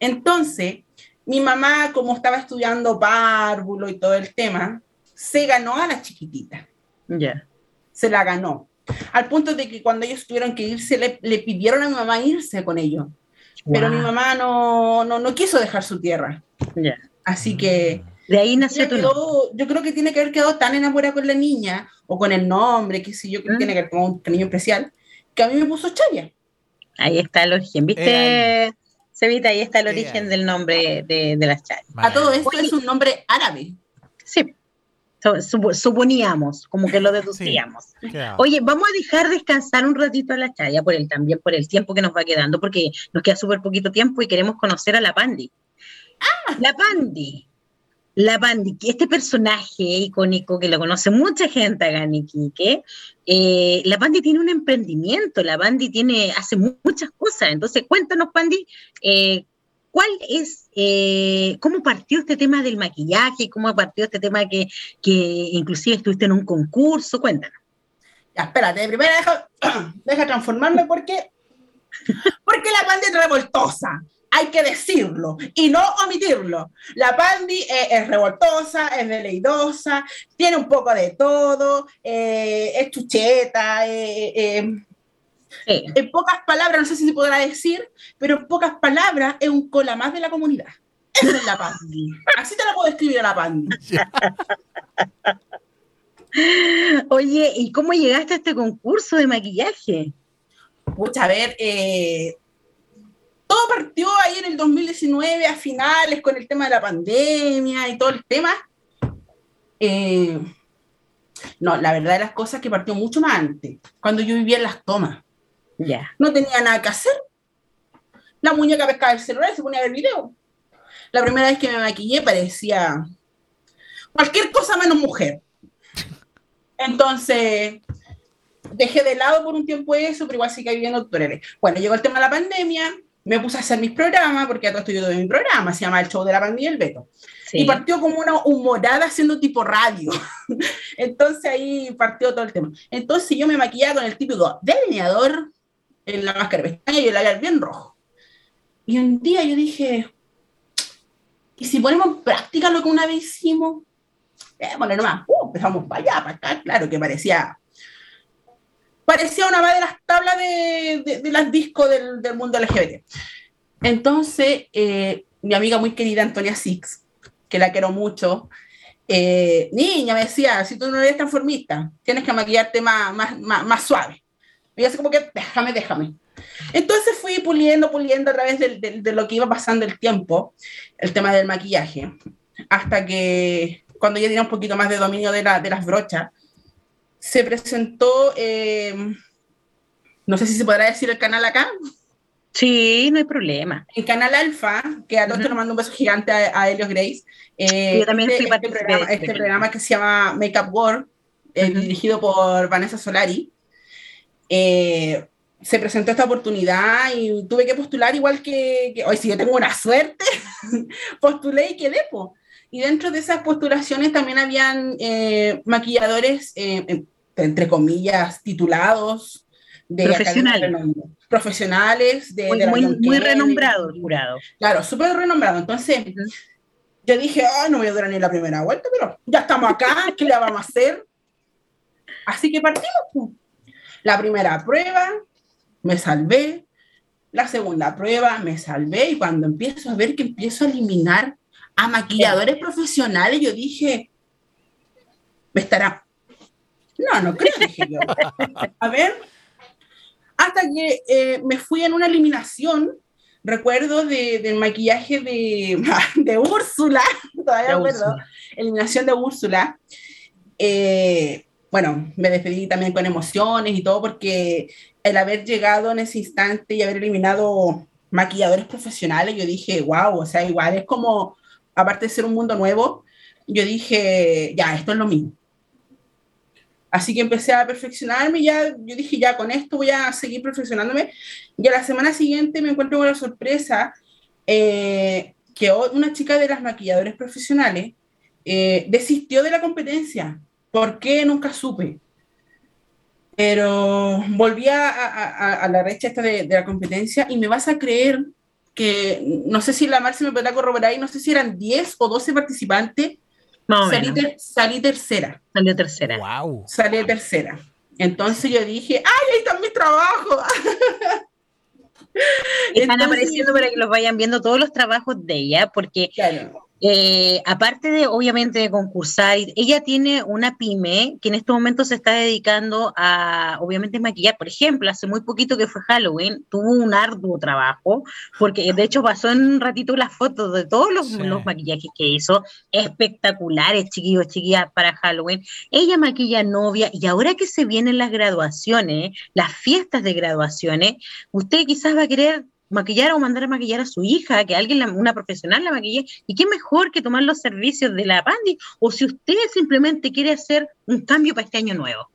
Entonces, mi mamá, como estaba estudiando párvulo y todo el tema, se ganó a la chiquitita. Ya. Se la ganó. Al punto de que cuando ellos tuvieron que irse, le, pidieron a mi mamá irse con ellos. Pero mi mamá no, no, no quiso dejar su tierra. Ya. Así que de ahí nació tu Yo creo que tiene que haber quedado tan enamorada con la niña, o con el nombre, que sí, yo creo que tiene que haber como un cariño especial, que a mí me puso Chaya. Ahí está el origen, ¿viste? Sevita, ahí está el origen del nombre de, de las chayas. A todo esto es un nombre árabe. Sí, suponíamos, como que lo deducíamos. Oye, vamos a dejar descansar un ratito a la Chaya por el también por el tiempo que nos va quedando, porque nos queda súper poquito tiempo y queremos conocer a la Pandi. ¡Ah! La Pandi. La Pandi, este personaje icónico que lo conoce mucha gente acá en eh, la Pandi tiene un emprendimiento, la Pandi tiene, hace muchas cosas. Entonces, cuéntanos, Pandi, eh, ¿Cuál es, eh, cómo partió este tema del maquillaje? ¿Cómo partió este tema que, que inclusive estuviste en un concurso? Cuéntanos. Ya, espérate, primero deja, deja transformarme porque, porque la Pandi es revoltosa. Hay que decirlo y no omitirlo. La Pandi es, revoltosa, es veleidosa, tiene un poco de todo, eh, es chucheta, eh, en pocas palabras, no sé si se podrá decir, pero en pocas palabras es un cola más de la comunidad. Esa es la Pandi. Así te la puedo escribir a la Pandi. Oye, ¿y cómo llegaste a este concurso de maquillaje? Pucha, a ver, eh, todo partió ahí en el 2019 a finales con el tema de la pandemia y todo el tema. Eh, no, la verdad de las cosas que partió mucho más antes, cuando yo vivía en las tomas. No tenía nada que hacer. La muñeca pescaba el celular y se ponía a ver video. La primera vez que me maquillé parecía cualquier cosa menos mujer. Entonces, dejé de lado por un tiempo eso, pero igual seguía viviendo tutoriales. Bueno, llegó el tema de la pandemia, me puse a hacer mis programas, porque acá estoy yo de mi programa, se llama El Show de la Pandemia y el Beto. Y partió como una humorada haciendo tipo radio. Entonces ahí partió todo el tema. Entonces yo me maquillaba con el típico delineador, en la máscara de pestaña y el labial bien rojo. Y un día yo dije, ¿y si ponemos en práctica lo que una vez hicimos? Eh, bueno, nomás, uh, empezamos para allá, para acá, claro que parecía parecía una más de las tablas de, de, las discos del, del, mundo LGBT. Entonces, eh, mi amiga muy querida Antonia Six, que la quiero mucho, eh, niña, me decía, si tú no eres transformista, tienes que maquillarte más, más, más, más suave. Y así como que, déjame, déjame. Entonces fui puliendo, puliendo a través de, de, lo que iba pasando el tiempo, el tema del maquillaje, hasta que cuando ya tenía un poquito más de dominio de, la, de las brochas, se presentó, eh, no sé si se podrá decir el canal acá. Sí, no hay problema. El canal Alfa, que a todos uh mando un beso gigante a, a Helios Grace. Eh, Yo también este, este, programa, este, este programa, que se llama Makeup World, eh, dirigido por Vanessa Solari. Eh, se presentó esta oportunidad y tuve que postular igual que, hoy si yo tengo una suerte, postulé y quedé. Po. Y dentro de esas postulaciones también habían eh, maquilladores, eh, entre comillas, titulados, de profesionales, profesionales de, muy, muy, renombrado el jurado. Claro, súper renombrado. Entonces, yo dije, ah, no voy a durar ni la primera vuelta, pero ya estamos acá, ¿qué le vamos a hacer? Así que partimos. La primera prueba, me salvé. La segunda prueba, me salvé. Y cuando empiezo a ver que empiezo a eliminar a maquilladores profesionales, yo dije, me estará. No, no creo, dije yo. A ver, hasta que eh, me fui en una eliminación, recuerdo de, del maquillaje de, de Úrsula, todavía recuerdo, eliminación de Úrsula. Eh, bueno, me despedí también con emociones y todo porque el haber llegado en ese instante y haber eliminado maquilladores profesionales, yo dije, wow, o sea, igual es como, aparte de ser un mundo nuevo, yo dije, ya, esto es lo mismo. Así que empecé a perfeccionarme ya, yo dije, ya, con esto voy a seguir perfeccionándome. Y a la semana siguiente me encuentro con la sorpresa eh, que una chica de las maquilladores profesionales eh, desistió de la competencia ¿Por qué? Nunca supe. Pero volví a, la recha esta de, la competencia y me vas a creer que, no sé si la Mar se me podrá corroborar y no sé si eran 10 o 12 participantes. salí, salí, tercera. Salió tercera. Wow. Salí tercera. Entonces yo dije, ¡ay, ahí está mi trabajo! Están apareciendo para que los vayan viendo todos los trabajos de ella, porque Eh, aparte de, obviamente, de concursar, ella tiene una pyme que en este momento se está dedicando a, obviamente, maquillar. Por ejemplo, hace muy poquito que fue Halloween, tuvo un arduo trabajo, porque de hecho pasó en un ratito las fotos de todos los, los maquillajes que hizo, espectaculares, chiquillos, chiquillas, para Halloween. Ella maquilla novia y ahora que se vienen las graduaciones, las fiestas de graduaciones, usted quizás va a querer maquillar o mandar a maquillar a su hija, que alguien, una profesional la maquille, y qué mejor que tomar los servicios de la Pandi, o si usted simplemente quiere hacer un cambio para este año nuevo.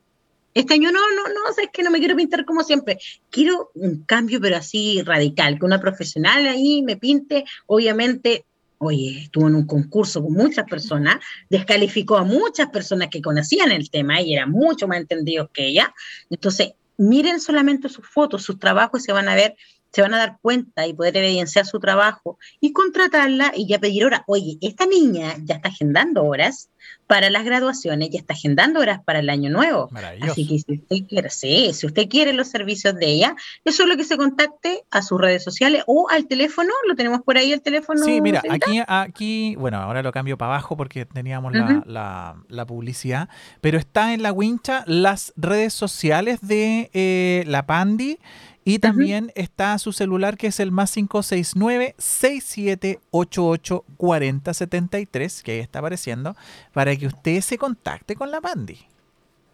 Este año no, no, no, es que no me quiero pintar como siempre. Quiero un cambio, pero así radical, que una profesional ahí me pinte, obviamente, oye, estuvo en un concurso con muchas personas, descalificó a muchas personas que conocían el tema y eran mucho más entendidos que ella. Entonces, miren solamente sus fotos, sus trabajos y se van a ver se van a dar cuenta y poder evidenciar su trabajo y contratarla y ya pedir horas. Oye, esta niña ya está agendando horas para las graduaciones, ya está agendando horas para el año nuevo. Así que si usted quiere, sí, si usted quiere los servicios de ella, eso es lo que se contacte a sus redes sociales o al teléfono, lo tenemos por ahí el teléfono. Sí, mira, aquí, aquí, bueno, ahora lo cambio para abajo porque teníamos la, la, publicidad, pero está en la wincha las redes sociales de eh, la Pandi y también está su celular que es el más 569-6788-4073, que ahí está apareciendo, para que usted se contacte con la Pandi.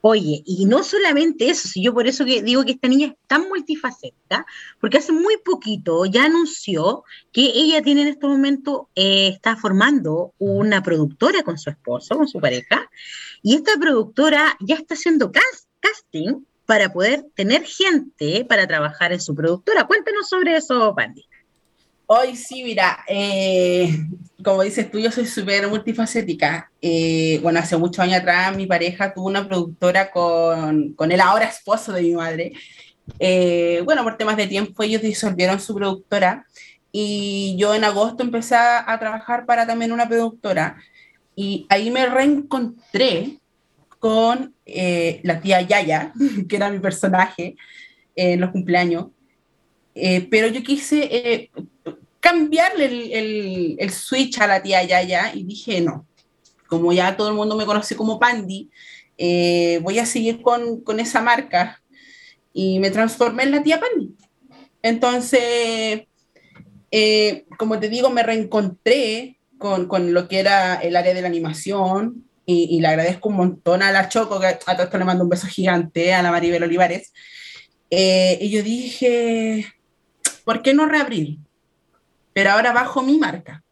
Oye, y no solamente eso, si yo por eso que digo que esta niña es tan multifacética, porque hace muy poquito ya anunció que ella tiene en este momento, eh, está formando una productora con su esposo, con su pareja, y esta productora ya está haciendo casting para poder tener gente para trabajar en su productora. Cuéntanos sobre eso, Pandy. Hoy sí, mira, eh, como dices tú, yo soy súper multifacética. Eh, bueno, hace muchos años atrás mi pareja tuvo una productora con, con el ahora esposo de mi madre. Eh, bueno, por temas de tiempo ellos disolvieron su productora y yo en agosto empecé a trabajar para también una productora y ahí me reencontré con eh, la tía Yaya, que era mi personaje en los cumpleaños, eh, pero yo quise eh, cambiarle el, el, switch a la tía Yaya y dije, no, como ya todo el mundo me conoce como Pandy, voy a seguir con, con, esa marca y me transformé en la tía Pandy. Entonces, como te digo, me reencontré con, con, lo que era el área de la animación, y, le agradezco un montón a la Choco, que a todo esto le mando un beso gigante, a la Maribel Olivares. Eh, y yo dije, ¿por qué no reabrir? Pero ahora bajo mi marca,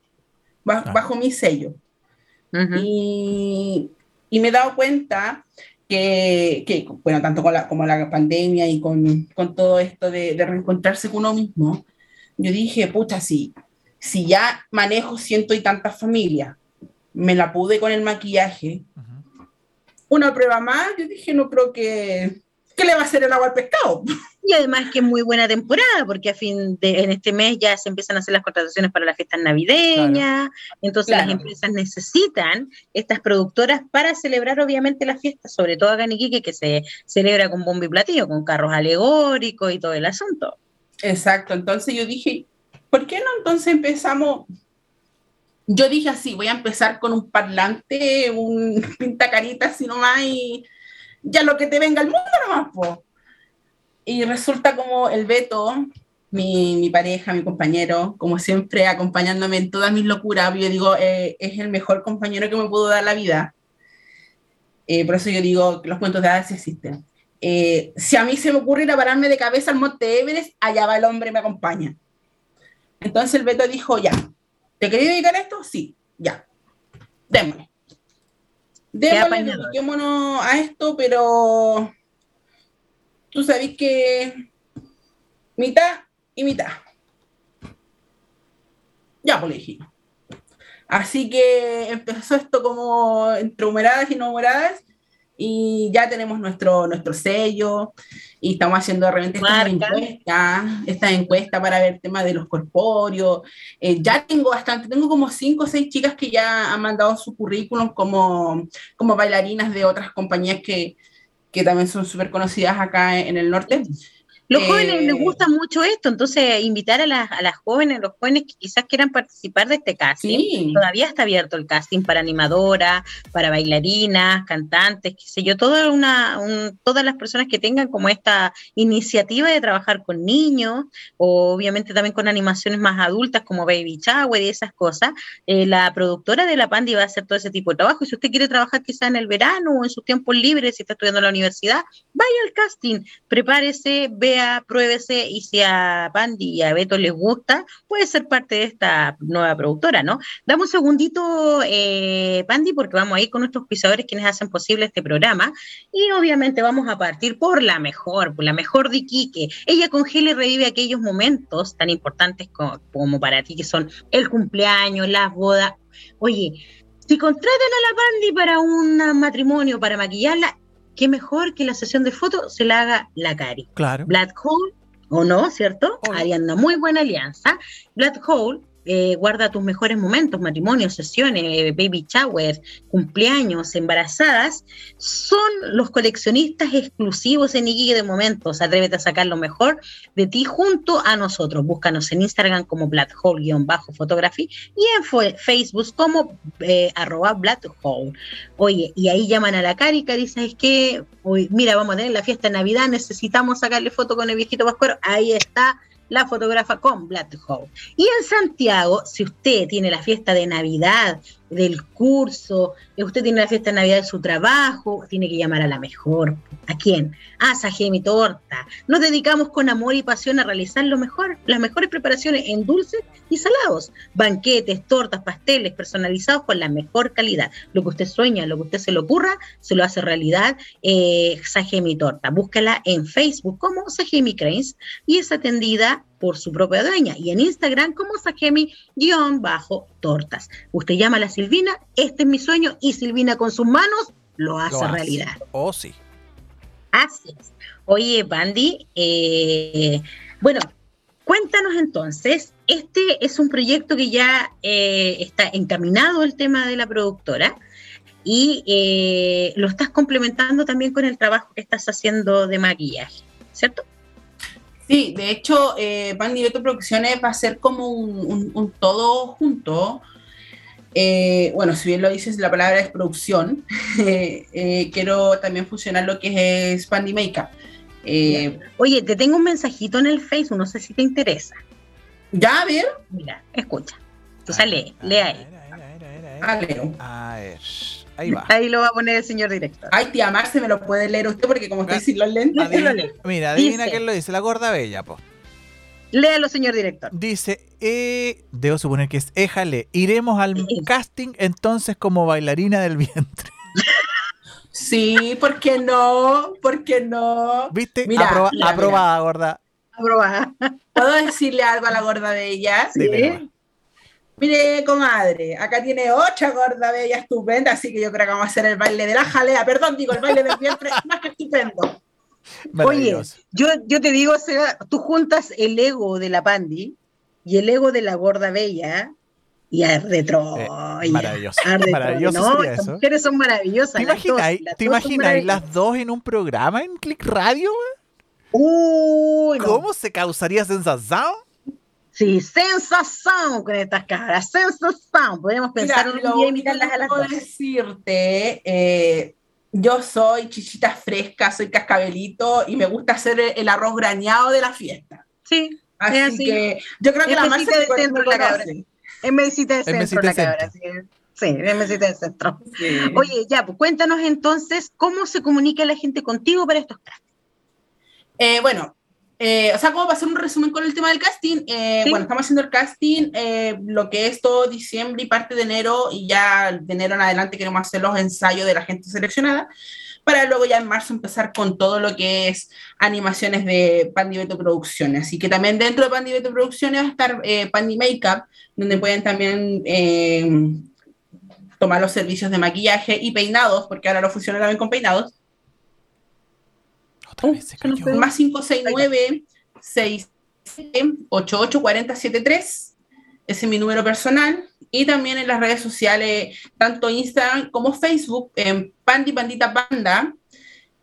bajo, mi sello. y, y, me he dado cuenta que, que bueno, tanto con la, como la pandemia y con, con todo esto de, de, reencontrarse con uno mismo, yo dije, pucha, si, si ya manejo ciento y tantas familias, me la pude con el maquillaje. Una prueba más, yo dije, no creo que... ¿Qué le va a hacer el agua al pescado? Y además que es muy buena temporada, porque a fin de en este mes ya se empiezan a hacer las contrataciones para las fiestas navideñas, entonces las empresas necesitan estas productoras para celebrar obviamente las fiestas, sobre todo acá en Iquique, que se celebra con bombo y platillo, con carros alegóricos y todo el asunto. Exacto, entonces yo dije, ¿por qué no entonces empezamos yo dije así, voy a empezar con un parlante, un pintacarita así nomás y ya lo que te venga el mundo nomás, po. Y resulta como el Beto, mi, mi, pareja, mi compañero, como siempre acompañándome en todas mis locuras, yo digo, eh, es el mejor compañero que me pudo dar la vida. Eh, por eso yo digo que los cuentos de hadas existen. Eh, si a mí se me ocurriera pararme de cabeza al Monte Everest, allá va el hombre me acompaña. Entonces el Beto dijo, ya, ¿Te quería dedicar a esto? Sí, ya. Démosle. Démosle, dediquémonos a esto, pero tú sabes que mitad y mitad. Ya, pues le dijimos. Así que empezó esto como entre humeradas y no humeradas y ya tenemos nuestro, nuestro sello y estamos haciendo de repente esta encuesta, esta encuesta para ver el tema de los corpóreos. Eh, ya tengo bastante, tengo como cinco o seis chicas que ya han mandado su currículum como, como bailarinas de otras compañías que, que también son súper conocidas acá en el norte. Los jóvenes les gusta mucho esto, entonces invitar a las, a las jóvenes, los jóvenes que quizás quieran participar de este casting, todavía está abierto el casting para animadora, para bailarinas, cantantes, qué sé yo, toda una, todas las personas que tengan como esta iniciativa de trabajar con niños, o obviamente también con animaciones más adultas como Baby Shower y esas cosas, eh, la productora de la Pandi va a hacer todo ese tipo de trabajo, y si usted quiere trabajar quizás en el verano o en sus tiempos libres, si está estudiando en la universidad, vaya al casting, prepárese, vea pruébese y si a Pandi y a Beto les gusta, puede ser parte de esta nueva productora, ¿no? Dame un segundito, eh, porque vamos a ir con nuestros pisadores quienes hacen posible este programa y obviamente vamos a partir por la mejor, por la mejor de Quique. Ella congela y revive aquellos momentos tan importantes como, como para ti, que son el cumpleaños, las bodas. Oye, si contratan a la Pandi para un matrimonio, para maquillarla, qué mejor que la sesión de fotos se la haga la Cari. Claro. Black Hole, o no, ¿cierto? Harían una muy buena alianza. Black Hole eh, guarda tus mejores momentos, matrimonios, sesiones, eh, baby showers, cumpleaños, embarazadas, son los coleccionistas exclusivos en Iquique de momentos. Atrévete a sacar lo mejor de ti junto a nosotros. Búscanos en Instagram como Black-Photography y en Facebook como eh, arroba Black Oye, y ahí llaman a la Cari, Cari, ¿sabes qué? Hoy, mira, vamos a tener la fiesta de Navidad, necesitamos sacarle foto con el viejito Pascuero. Ahí está la fotógrafa con Black Hole. Y en Santiago, si usted tiene la fiesta de Navidad del curso, usted tiene la fiesta de Navidad de su trabajo, tiene que llamar a la mejor. ¿A quién? A Sajemi Torta. Nos dedicamos con amor y pasión a realizar lo mejor, las mejores preparaciones en dulces y salados. Banquetes, tortas, pasteles personalizados con la mejor calidad. Lo que usted sueña, lo que usted se le ocurra, se lo hace realidad eh, Sajemi Torta. Búscala en Facebook como Sajemi Cranes y es atendida por su propia dueña y en Instagram como Sajemi-tortas. Usted llama a la Silvina, este es mi sueño y Silvina con sus manos lo hace, realidad. Oh, sí. Así es. Oye, Bandy, eh, bueno, cuéntanos entonces, este es un proyecto que ya eh, está encaminado el tema de la productora y eh, lo estás complementando también con el trabajo que estás haciendo de maquillaje, ¿cierto? Sí, de hecho, eh, Pan Producciones va a ser como un, todo junto. Eh, bueno, si bien lo dices, la palabra es producción. Eh, quiero también fusionar lo que es Pandy Makeup. Eh, Oye, te tengo un mensajito en el Facebook, no sé si te interesa. ¿Ya? A ver. Mira, escucha. Tú lee, lee ahí. Ah, leo. A ver. Ahí va. Ahí lo va a poner el señor director. Ay, tía Marce, me lo puede leer usted porque como estoy sin los lentes. Mira, adivina quién lo dice, la gorda bella, po. Léalo, señor director. Dice, eh, debo suponer que es éjale, iremos al casting entonces como bailarina del vientre. Sí, ¿por qué no? ¿Por qué no? ¿Viste? aprobada, gorda. Aprobada. ¿Puedo decirle algo a la gorda bella? Sí. Mire, comadre, acá tiene otra gorda bella estupenda, así que yo creo que vamos a hacer el baile de la jalea. Perdón, digo, el baile del vientre más que estupendo. Oye, yo, yo te digo, Seba, tú juntas el ego de la Pandi y el ego de la gorda bella y arde Troya. Eh, maravilloso. maravilloso no, las mujeres son maravillosas. ¿Te imaginas, ¿te imaginas las dos en un programa en Click Radio? Uy, ¿Cómo se causaría sensación? Sí, sensación con estas caras, sensación. Podríamos pensar un día y mirarlas a las dos. decirte, eh, yo soy chichita fresca, soy cascabelito y me gusta hacer el arroz grañado de la fiesta. Sí. Así, que yo creo que la más de centro la cabra. Es mesita de centro la cabra. Sí, es mesita de centro. Oye, ya, pues cuéntanos entonces cómo se comunica la gente contigo para estos castings. Eh, bueno, eh, o sea, como para hacer un resumen con el tema del casting, eh, bueno, estamos haciendo el casting, eh, lo que es todo diciembre y parte de enero, y ya de enero en adelante queremos hacer los ensayos de la gente seleccionada, para luego ya en marzo empezar con todo lo que es animaciones de Pandy Beto Producciones. Así que también dentro de Pandy Beto Producciones va a estar Pandy Makeup, donde pueden también tomar los servicios de maquillaje y peinados, porque ahora lo funciona también con peinados otra vez se cayó. Más 569 68 40 73. Ese es mi número personal. Y también en las redes sociales, tanto Instagram como Facebook, en Pandi Pandita Panda.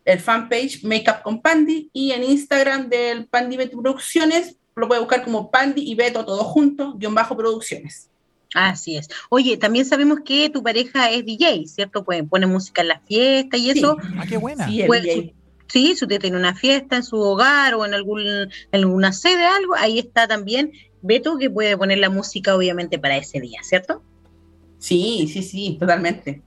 el fanpage Makeup con Pandy y en Instagram del Pandy Beto Producciones lo puede buscar como Pandy y Beto todo junto, guion bajo producciones. Así es. Oye, también sabemos que tu pareja es DJ, ¿cierto? Pues pone música en la fiesta y eso. Ah, qué buena. Sí, el Pues, DJ. Sí, si usted tiene una fiesta en su hogar o en algún, en alguna sede, algo, ahí está también Beto que puede poner la música obviamente para ese día, ¿cierto? sí, sí, sí, totalmente.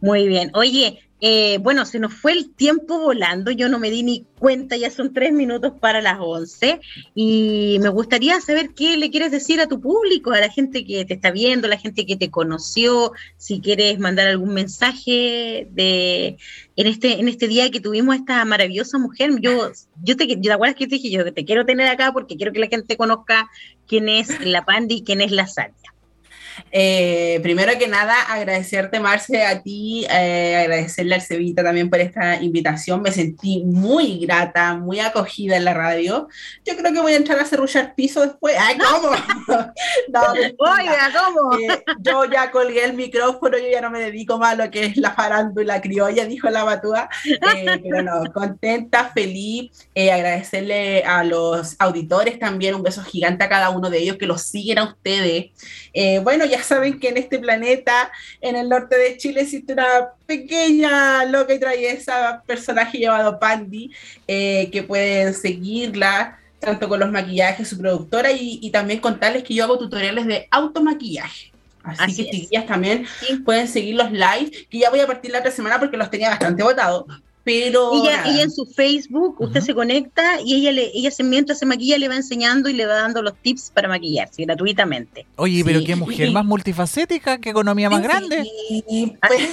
Muy bien. Oye, eh, bueno, se nos fue el tiempo volando, yo no me di ni cuenta, ya son tres minutos para las once y me gustaría saber qué le quieres decir a tu público, a la gente que te está viendo, a la gente que te conoció, si quieres mandar algún mensaje de en este en este día que tuvimos esta maravillosa mujer. Yo yo te, ¿te acuerdas que te dije yo que te quiero tener acá porque quiero que la gente conozca quién es la Pandi y quién es la Salia. Eh, primero que nada, agradecerte, Marce, a ti, eh, agradecerle al Cevita también por esta invitación. Me sentí muy grata, muy acogida en la radio. Yo creo que voy a entrar a cerrullar piso después. ¡Ay, cómo! no. Oiga, ¿cómo? Eh, yo ya colgué el micrófono, yo ya no me dedico más a lo que es la farándula criolla, dijo la batúa. Pero no, contenta, feliz, agradecerle a los auditores también, un beso gigante a cada uno de ellos que los siguen a ustedes. Bueno, ya saben que en este planeta, en el norte de Chile, existe una pequeña loca y traviesa personaje llamado Pandy, eh, que pueden seguirla tanto con los maquillajes, su productora, y, y también contarles que yo hago tutoriales de automaquillaje. Así, Así que chiquillas también Sí. pueden seguir los live, que ya voy a partir la otra semana porque los tenía bastante votados. Pero Ella, ella en su Facebook, usted se conecta y ella le, ella se mientras se maquilla le va enseñando y le va dando los tips para maquillarse gratuitamente. Oye, pero Sí. qué mujer más multifacética, qué economía más grande. Y, pues,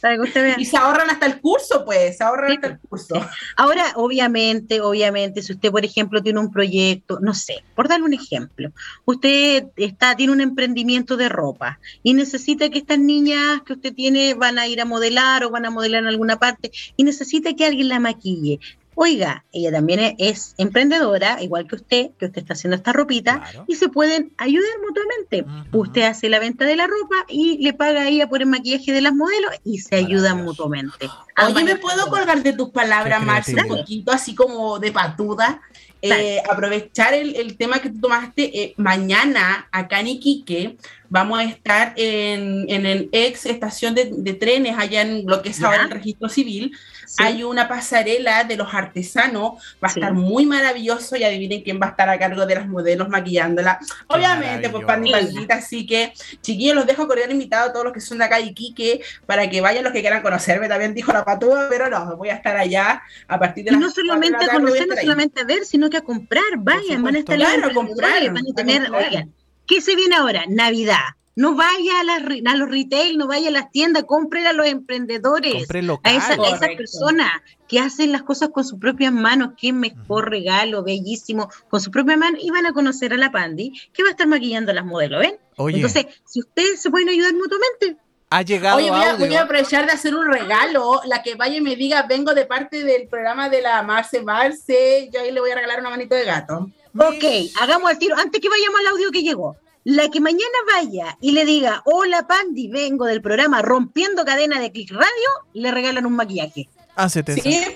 Para que usted vea. y se ahorran hasta el curso, pues, se ahorran Sí, hasta el curso. Ahora, obviamente, obviamente, si usted, por ejemplo, tiene un proyecto, no sé, por darle un ejemplo, usted está, tiene un emprendimiento de ropa y necesita que estas niñas que usted tiene van a ir a modelar o van a modelar en alguna parte y necesita que alguien la maquille. Oiga, ella también es, es emprendedora, igual que usted, que usted está haciendo esta ropita, Claro. y se pueden ayudar mutuamente. Usted hace la venta de la ropa y le paga a ella por el maquillaje de las modelos y se ayudan mutuamente. Oye, ¿me puedo colgar de tus palabras, Marce, un poquito así como de patuda? Eh, aprovechar el, el tema que tú tomaste. eh, mañana, acá en Iquique, vamos a estar en, en el ex estación de, de trenes, allá en lo que es ahora el registro civil. Sí. Hay una pasarela de los artesanos, va a Sí. estar muy maravilloso y adivinen quién va a estar a cargo de las modelos maquillándola. Obviamente, pues maravilloso. Pandita, así que chiquillos, los dejo cordial invitados a todos los que son de acá de Iquique para que vayan los que quieran conocerme, también dijo la patúa, pero no, voy a estar allá a partir de Y las no solamente la a conocer, no solamente a ver, sino que a comprar. Vayan, van a estar Claro, a comprar, van a tener, oigan, ¿qué se viene ahora? Navidad. No vaya a, las a los retail, no vaya a las tiendas, compren a los emprendedores. A, esa- a esas personas que hacen las cosas con sus propias manos, qué mejor Ujú. regalo, bellísimo, con su propia mano, y van a conocer a la Pandi, que va a estar maquillando a las modelos, ¿ven? Oye, Entonces, si ustedes se pueden ayudar mutuamente, ha llegado Oye, voy a, audio. voy a aprovechar de hacer un regalo. La que vaya y me diga, vengo de parte del programa de la Marce Marce, yo ahí le voy a regalar una manito de gato. Ok, hagamos el tiro. Antes que vayamos al audio que llegó. La que mañana vaya y le diga, hola Pandi, vengo del programa Rompiendo Cadena de Click Radio, le regalan un maquillaje. Hacete Sí, eso.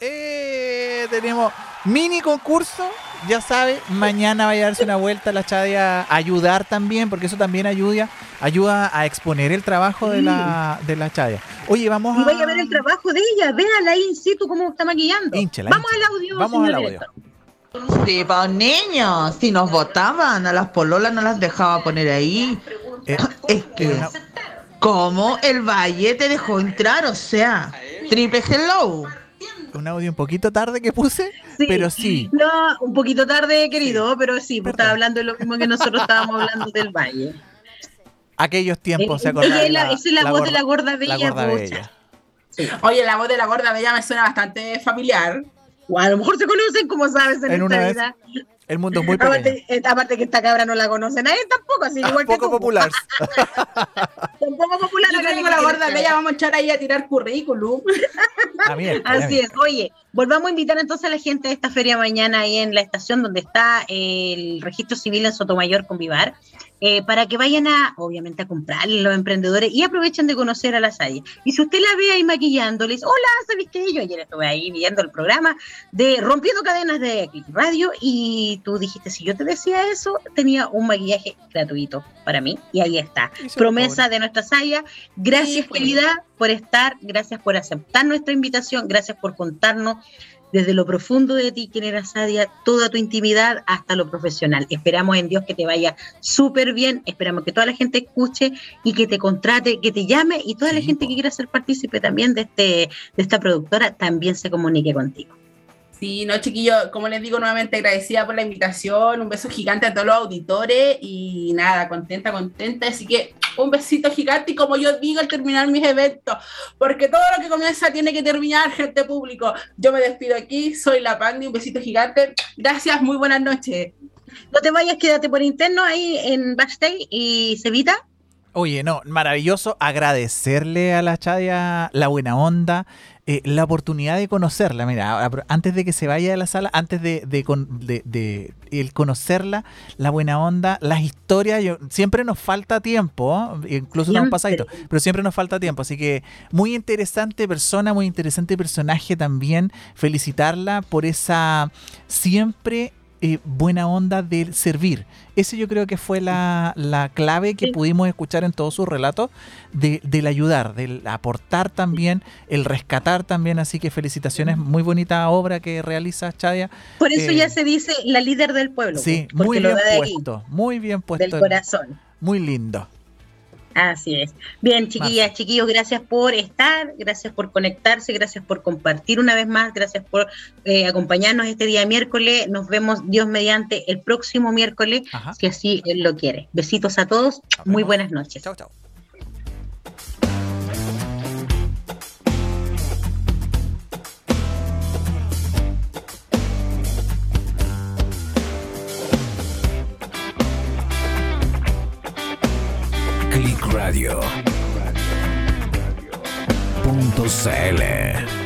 Eh, tenemos mini concurso. Ya sabe, mañana vaya a darse una vuelta a la Chadia a ayudar también, porque eso también ayuda, ayuda a exponer el trabajo de la, de la Chadia. Oye, vamos Y a. vaya a ver el trabajo de ella, véala ahí in situ cómo está maquillando. Vamos al audio, Vamos al audio. director. Sí, pa' niños, si nos votaban, a las pololas no las dejaba poner ahí. Eh, Es que, ¿cómo el Valle te dejó entrar? O sea, triple hello. un audio un poquito tarde que puse, Sí. pero sí. No, un poquito tarde, querido, pero sí, pues estaba hablando de lo mismo que nosotros estábamos hablando del valle. Aquellos tiempos, ¿se Eh, acordaron? ella es la- esa es la voz de la gorda la bella, gorda po, bella. Oye, la voz de la gorda bella me suena bastante familiar. O a lo mejor se conocen, como sabes, en, En una esta vez, vida. El mundo es muy pequeño. Aparte, eh, aparte que esta cabra no la conocen a él tampoco, así Ah, igual que poco popular. Tampoco popular Yo que la que gorda quieres bella vamos a echar ahí a tirar currículum. También, Así también. es. Oye, volvamos a invitar entonces a la gente de esta feria mañana ahí en la estación donde está el registro civil en Sotomayor con Vivar. Eh, para que vayan a, obviamente, a comprar los emprendedores y aprovechen de conocer a la Saya. Y si usted la ve ahí maquillándoles, hola, ¿sabes qué? Yo ayer estuve ahí viendo el programa de Rompiendo Cadenas de Radio y tú dijiste, si yo te decía eso, tenía un maquillaje gratuito para mí y ahí está. Promesa de nuestra Saya. Gracias, pues. querida, por estar, gracias por aceptar nuestra invitación, gracias por contarnos desde lo profundo de ti, quién era Sadia, toda tu intimidad hasta lo profesional. Esperamos en Dios que te vaya súper bien, esperamos que toda la gente escuche y que te contrate, que te llame y toda la gente que quiera ser partícipe también de, este, de esta productora también se comunique contigo. Sí, no, chiquillo, como les digo nuevamente, agradecida por la invitación, un beso gigante a todos los auditores y nada, contenta, contenta, así que un besito gigante y como yo digo al terminar mis eventos, porque todo lo que comienza tiene que terminar, gente público. Yo me despido aquí, soy la Pandi, un besito gigante, gracias, muy buenas noches. No te vayas, quédate por interno ahí en backstage y Cevita. Oye, no, maravilloso agradecerle a la Chadia la buena onda, eh, la oportunidad de conocerla. Mira, antes de que se vaya de la sala, antes de, de, el conocerla, la buena onda, las historias, yo, siempre nos falta tiempo, incluso nos pasadito, pero siempre nos falta tiempo. Así que muy interesante persona, muy interesante personaje también. Felicitarla por esa siempre eh, buena onda del servir. Ese yo creo que fue la, clave que pudimos escuchar en todos sus relatos de, del ayudar, del aportar también, el rescatar también. Así que felicitaciones, muy bonita obra que realiza Chadia. Por eso ya eh, se dice la líder del pueblo. Sí, muy bien puesto, muy bien puesto. Del corazón. Muy lindo. Así es. Bien, chiquillas, chiquillos, gracias por estar, gracias por conectarse, gracias por compartir una vez más, gracias por eh, acompañarnos este día miércoles. Nos vemos, Dios mediante, el próximo miércoles, si así él lo quiere. Besitos a todos, muy buenas noches. Chao, chao. Radio. Punto CL.